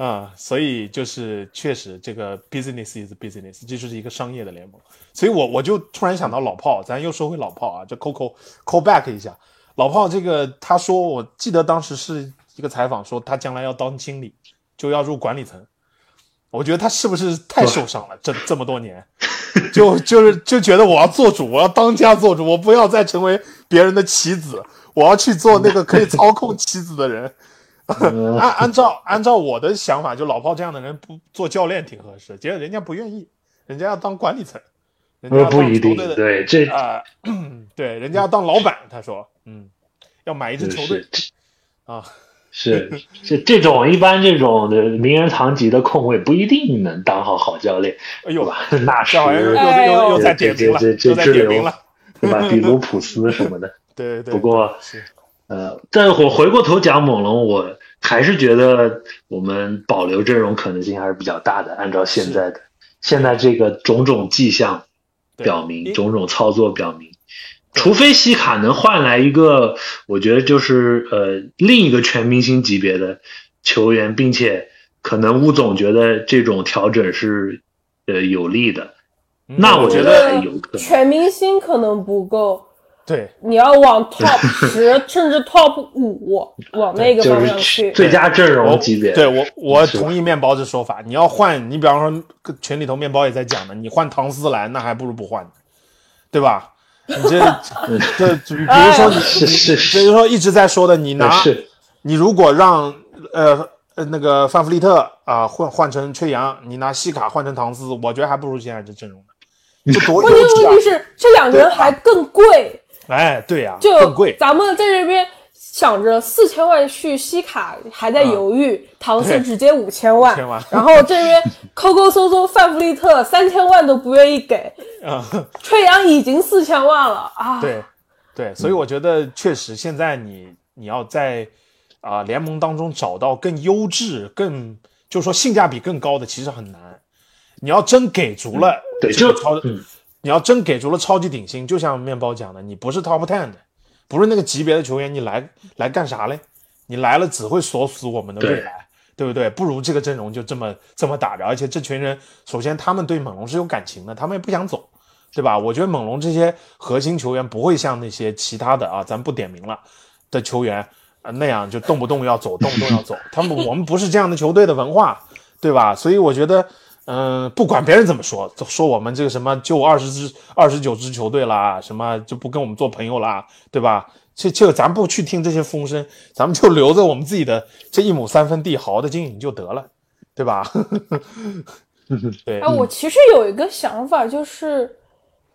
啊，所以就是确实这个 business is business，这就是一个商业的联盟。所以我我就突然想到老炮，咱又说回老炮啊，就 Coco call back 一下，老炮这个他说，我记得当时是一个采访说他将来要当经理，就要入管理层。我觉得他是不是太受伤了？这这么多年，就就是就觉得我要做主，我要当家做主，我不要再成为别人的棋子，我要去做那个可以操控棋子的人。嗯 按按照按照我的想法，就老炮这样的人不做教练挺合适，结果人家不愿意，人家要当管理层，人家呃，要不一定，当球队的对，这啊、对，人家要当老板，他说，嗯，要买一支球队 啊，是这这种一般这种的名人堂级的控卫不一定能当好好教练，哎呦，对吧？纳什这好像又又又又在点名了，又在这支流点名了。对吧？比卢普斯什么的。对对对。不过是呃，但是我回过头讲猛龙，我还是觉得我们保留阵容可能性还是比较大的。按照现在的现在这个种种迹象表明，种种操作表明，除非西卡能换来一个，我觉得就是呃另一个全明星级别的球员，并且可能吴总觉得这种调整是呃有利的，那我觉得还有可能。全明星可能不够，对你要往 top 十甚至 top 五往那个就是方向去。最佳阵容级别，对我我同意面包这说法。你要换，你比方说群里头面包也在讲的，你换唐斯来，那还不如不换，对吧？你这 这比 比如说你是是是比如说一直在说的，你拿你如果让呃呃那个范弗利特啊、换换成吹杨，你拿西卡换成唐斯，我觉得还不如现在这阵容呢，这多关键优质啊问题！是这两个人还更贵，哎，对呀、就更贵。咱们在这边想着四千万续西卡还在犹豫，唐斯直接五千万，5000万然后这边抠抠搜搜范弗利特三千万都不愿意给，啊、吹杨已经四千万了啊！对，对，所以我觉得确实现在你你要在啊、联盟当中找到更优质、更就是说性价比更高的，其实很难。你要真给足了对就这个超，嗯你要真给足了超级顶薪，就像面包讲的，你不是 top ten 的，不是那个级别的球员，你来来干啥嘞？你来了只会锁死我们的未来，对不对？不如这个阵容就这么这么打着，而且这群人首先他们对猛龙是有感情的，他们也不想走，对吧？我觉得猛龙这些核心球员不会像那些其他的啊，咱不点名了的球员啊那样就动不动要走，动不动要走。他们我们不是这样的球队的文化，对吧？所以我觉得，嗯、不管别人怎么说，说我们这个什么就二十支、二十九支球队啦，什么就不跟我们做朋友啦，对吧？这这个咱不去听这些风声，咱们就留着我们自己的这一亩三分地，好好的经营就得了，对吧？对哎，，我其实有一个想法，就是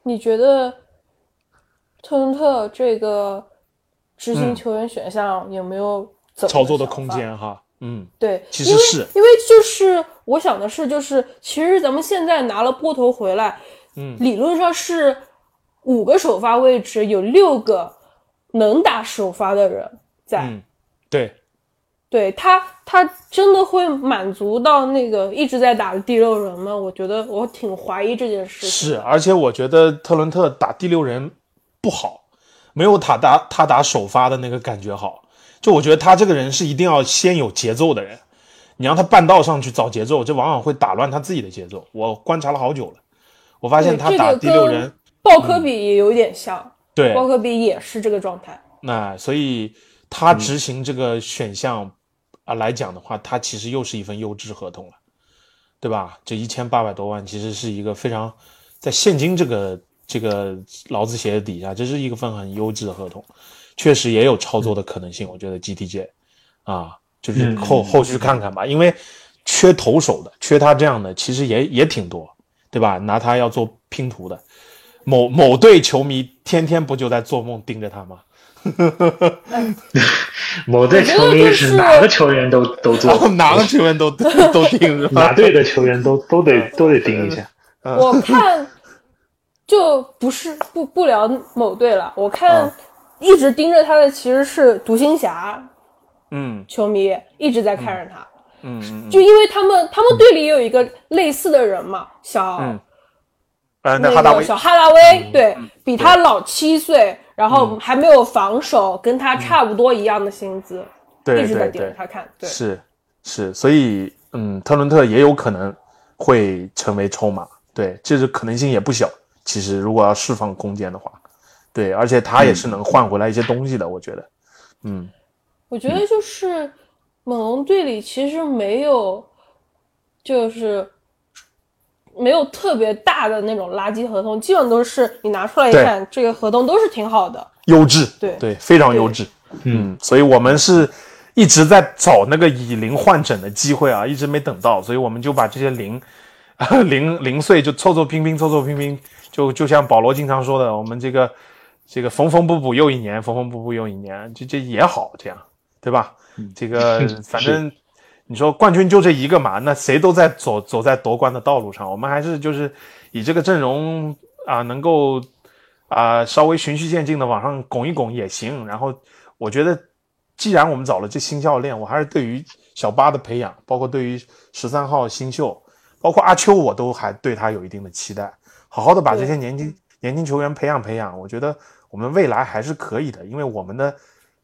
你觉得特伦特这个执行球员选项有没有嗯操作的？空间哈，嗯，对，因为其实是因为就是我想的是，就是其实咱们现在拿了波头回来，嗯，理论上是五个首发位置有六个能打首发的人在，嗯，对，对他，他真的会满足到那个一直在打的第六人吗？我觉得我挺怀疑这件事情。是，而且我觉得特伦特打第六人不好，没有他打他打首发的那个感觉好。就我觉得他这个人是一定要先有节奏的人，你让他半道上去找节奏，这往往会打乱他自己的节奏。我观察了好久了，我发现他打第六人，鲍科比也有点像，对，鲍科比也是这个状态。那所以他执行这个选项啊、来讲的话，他其实又是一份优质合同了，对吧？这一千八百多万其实是一个非常在现金这个这个劳资协议底下，这是一个份很优质的合同，确实也有操作的可能性。我觉得 GTJ 啊，就是嗯后后续看看吧，因为缺投手的，缺他这样的其实也也挺多，对吧？拿他要做拼图的，某某队球迷天天不就在做梦盯着他吗？某队球迷是哪个球员都都做哪个球员都都盯着哪队的球员都都得都得盯一下。我看就不是不不聊某队了，我看啊一直盯着他的其实是独行侠嗯。球迷，一直在看着他。嗯嗯，就因为他们他们队里也有一个类似的人嘛，小、嗯。呃，那那哈达威。小哈达威，对比他老七岁，然后还没有防守，跟他差不多一样的薪资，对一直在盯着他看。对，是是，所以嗯，特伦特也有可能会成为筹码，对，这是可能性也不小。其实如果要释放空间的话，对，而且他也是能换回来一些东西的，我觉得，嗯，我觉得就是猛龙队里其实没有，就是没有特别大的那种垃圾合同，基本都是你拿出来一看，这个合同都是挺好的。优质，对对，非常优质，嗯，所以我们是一直在找那个以零换整的机会啊，一直没等到，所以我们就把这些零 零零碎就凑凑拼拼，凑凑拼拼，就就像保罗经常说的，我们这个这个缝缝补补又一年，缝缝补补又一年，这这也好，这样对吧？这个 反正你说冠军就这一个嘛，那谁都在走走在夺冠的道路上，我们还是就是以这个阵容啊，能够啊稍微循序渐进的往上拱一拱也行。然后我觉得，既然我们找了这新教练，我还是对于小巴的培养，包括对于十三号新秀，包括阿秋，我都还对他有一定的期待。好好的把这些年轻年轻球员培养培养，我觉得我们未来还是可以的，因为我们的。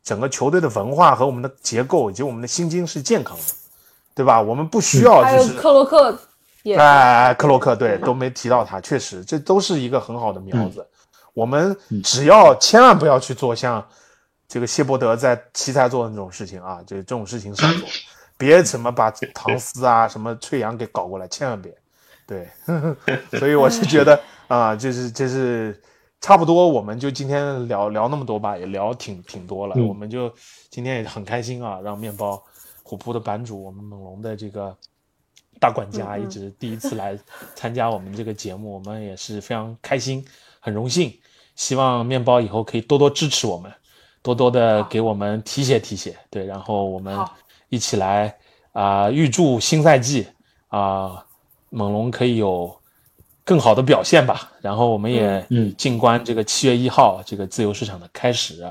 整个球队的文化和我们的结构以及我们的心经是健康的，对吧？我们不需要就是克洛克，哎，克洛克对都没提到他，确实这都是一个很好的苗子。我们只要千万不要去做像这个谢伯德在奇才做的那种事情啊，就这种事情少做，别什么把唐斯啊什么翠阳给搞过来，千万别。对，所以我是觉得啊，就是就是。差不多，我们就今天聊聊那么多吧，也聊挺挺多了。我们就今天也很开心啊，让面包虎扑的版主，我们猛龙的这个大管家，一直第一次来参加我们这个节目，我们也是非常开心，很荣幸。希望面包以后可以多多支持我们，多多的给我们提携提携。对，然后我们一起来啊，预祝新赛季啊，猛龙可以有。更好的表现吧，然后我们也静观这个七月一号这个自由市场的开始，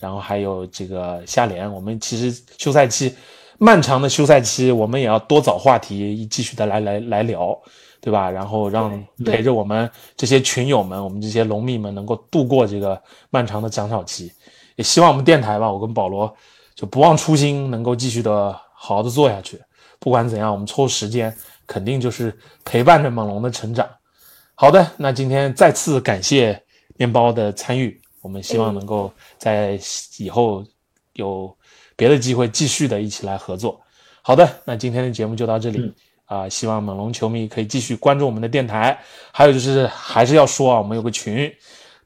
然后还有这个下联，我们其实休赛期漫长的休赛期，我们也要多找话题继续的来来来聊，对吧？然后让陪着我们这些群友们，我们这些龙迷们能够度过这个漫长的奖草期，也希望我们电台吧，我跟保罗就不忘初心，能够继续的好好的做下去。不管怎样，我们抽时间肯定就是陪伴着猛龙的成长。好的，那今天再次感谢面包的参与，我们希望能够在以后有别的机会继续的一起来合作。好的，那今天的节目就到这里啊，希望猛龙球迷可以继续关注我们的电台。还有就是还是要说啊，我们有个群，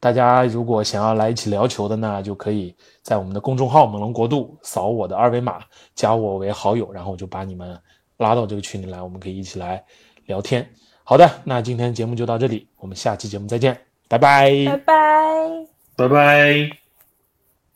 大家如果想要来一起聊球的呢，就可以在我们的公众号“猛龙国度”扫我的二维码，加我为好友，然后我就把你们拉到这个群里来，我们可以一起来聊天。好的，那今天节目就到这里，我们下期节目再见，拜拜，拜拜，拜拜。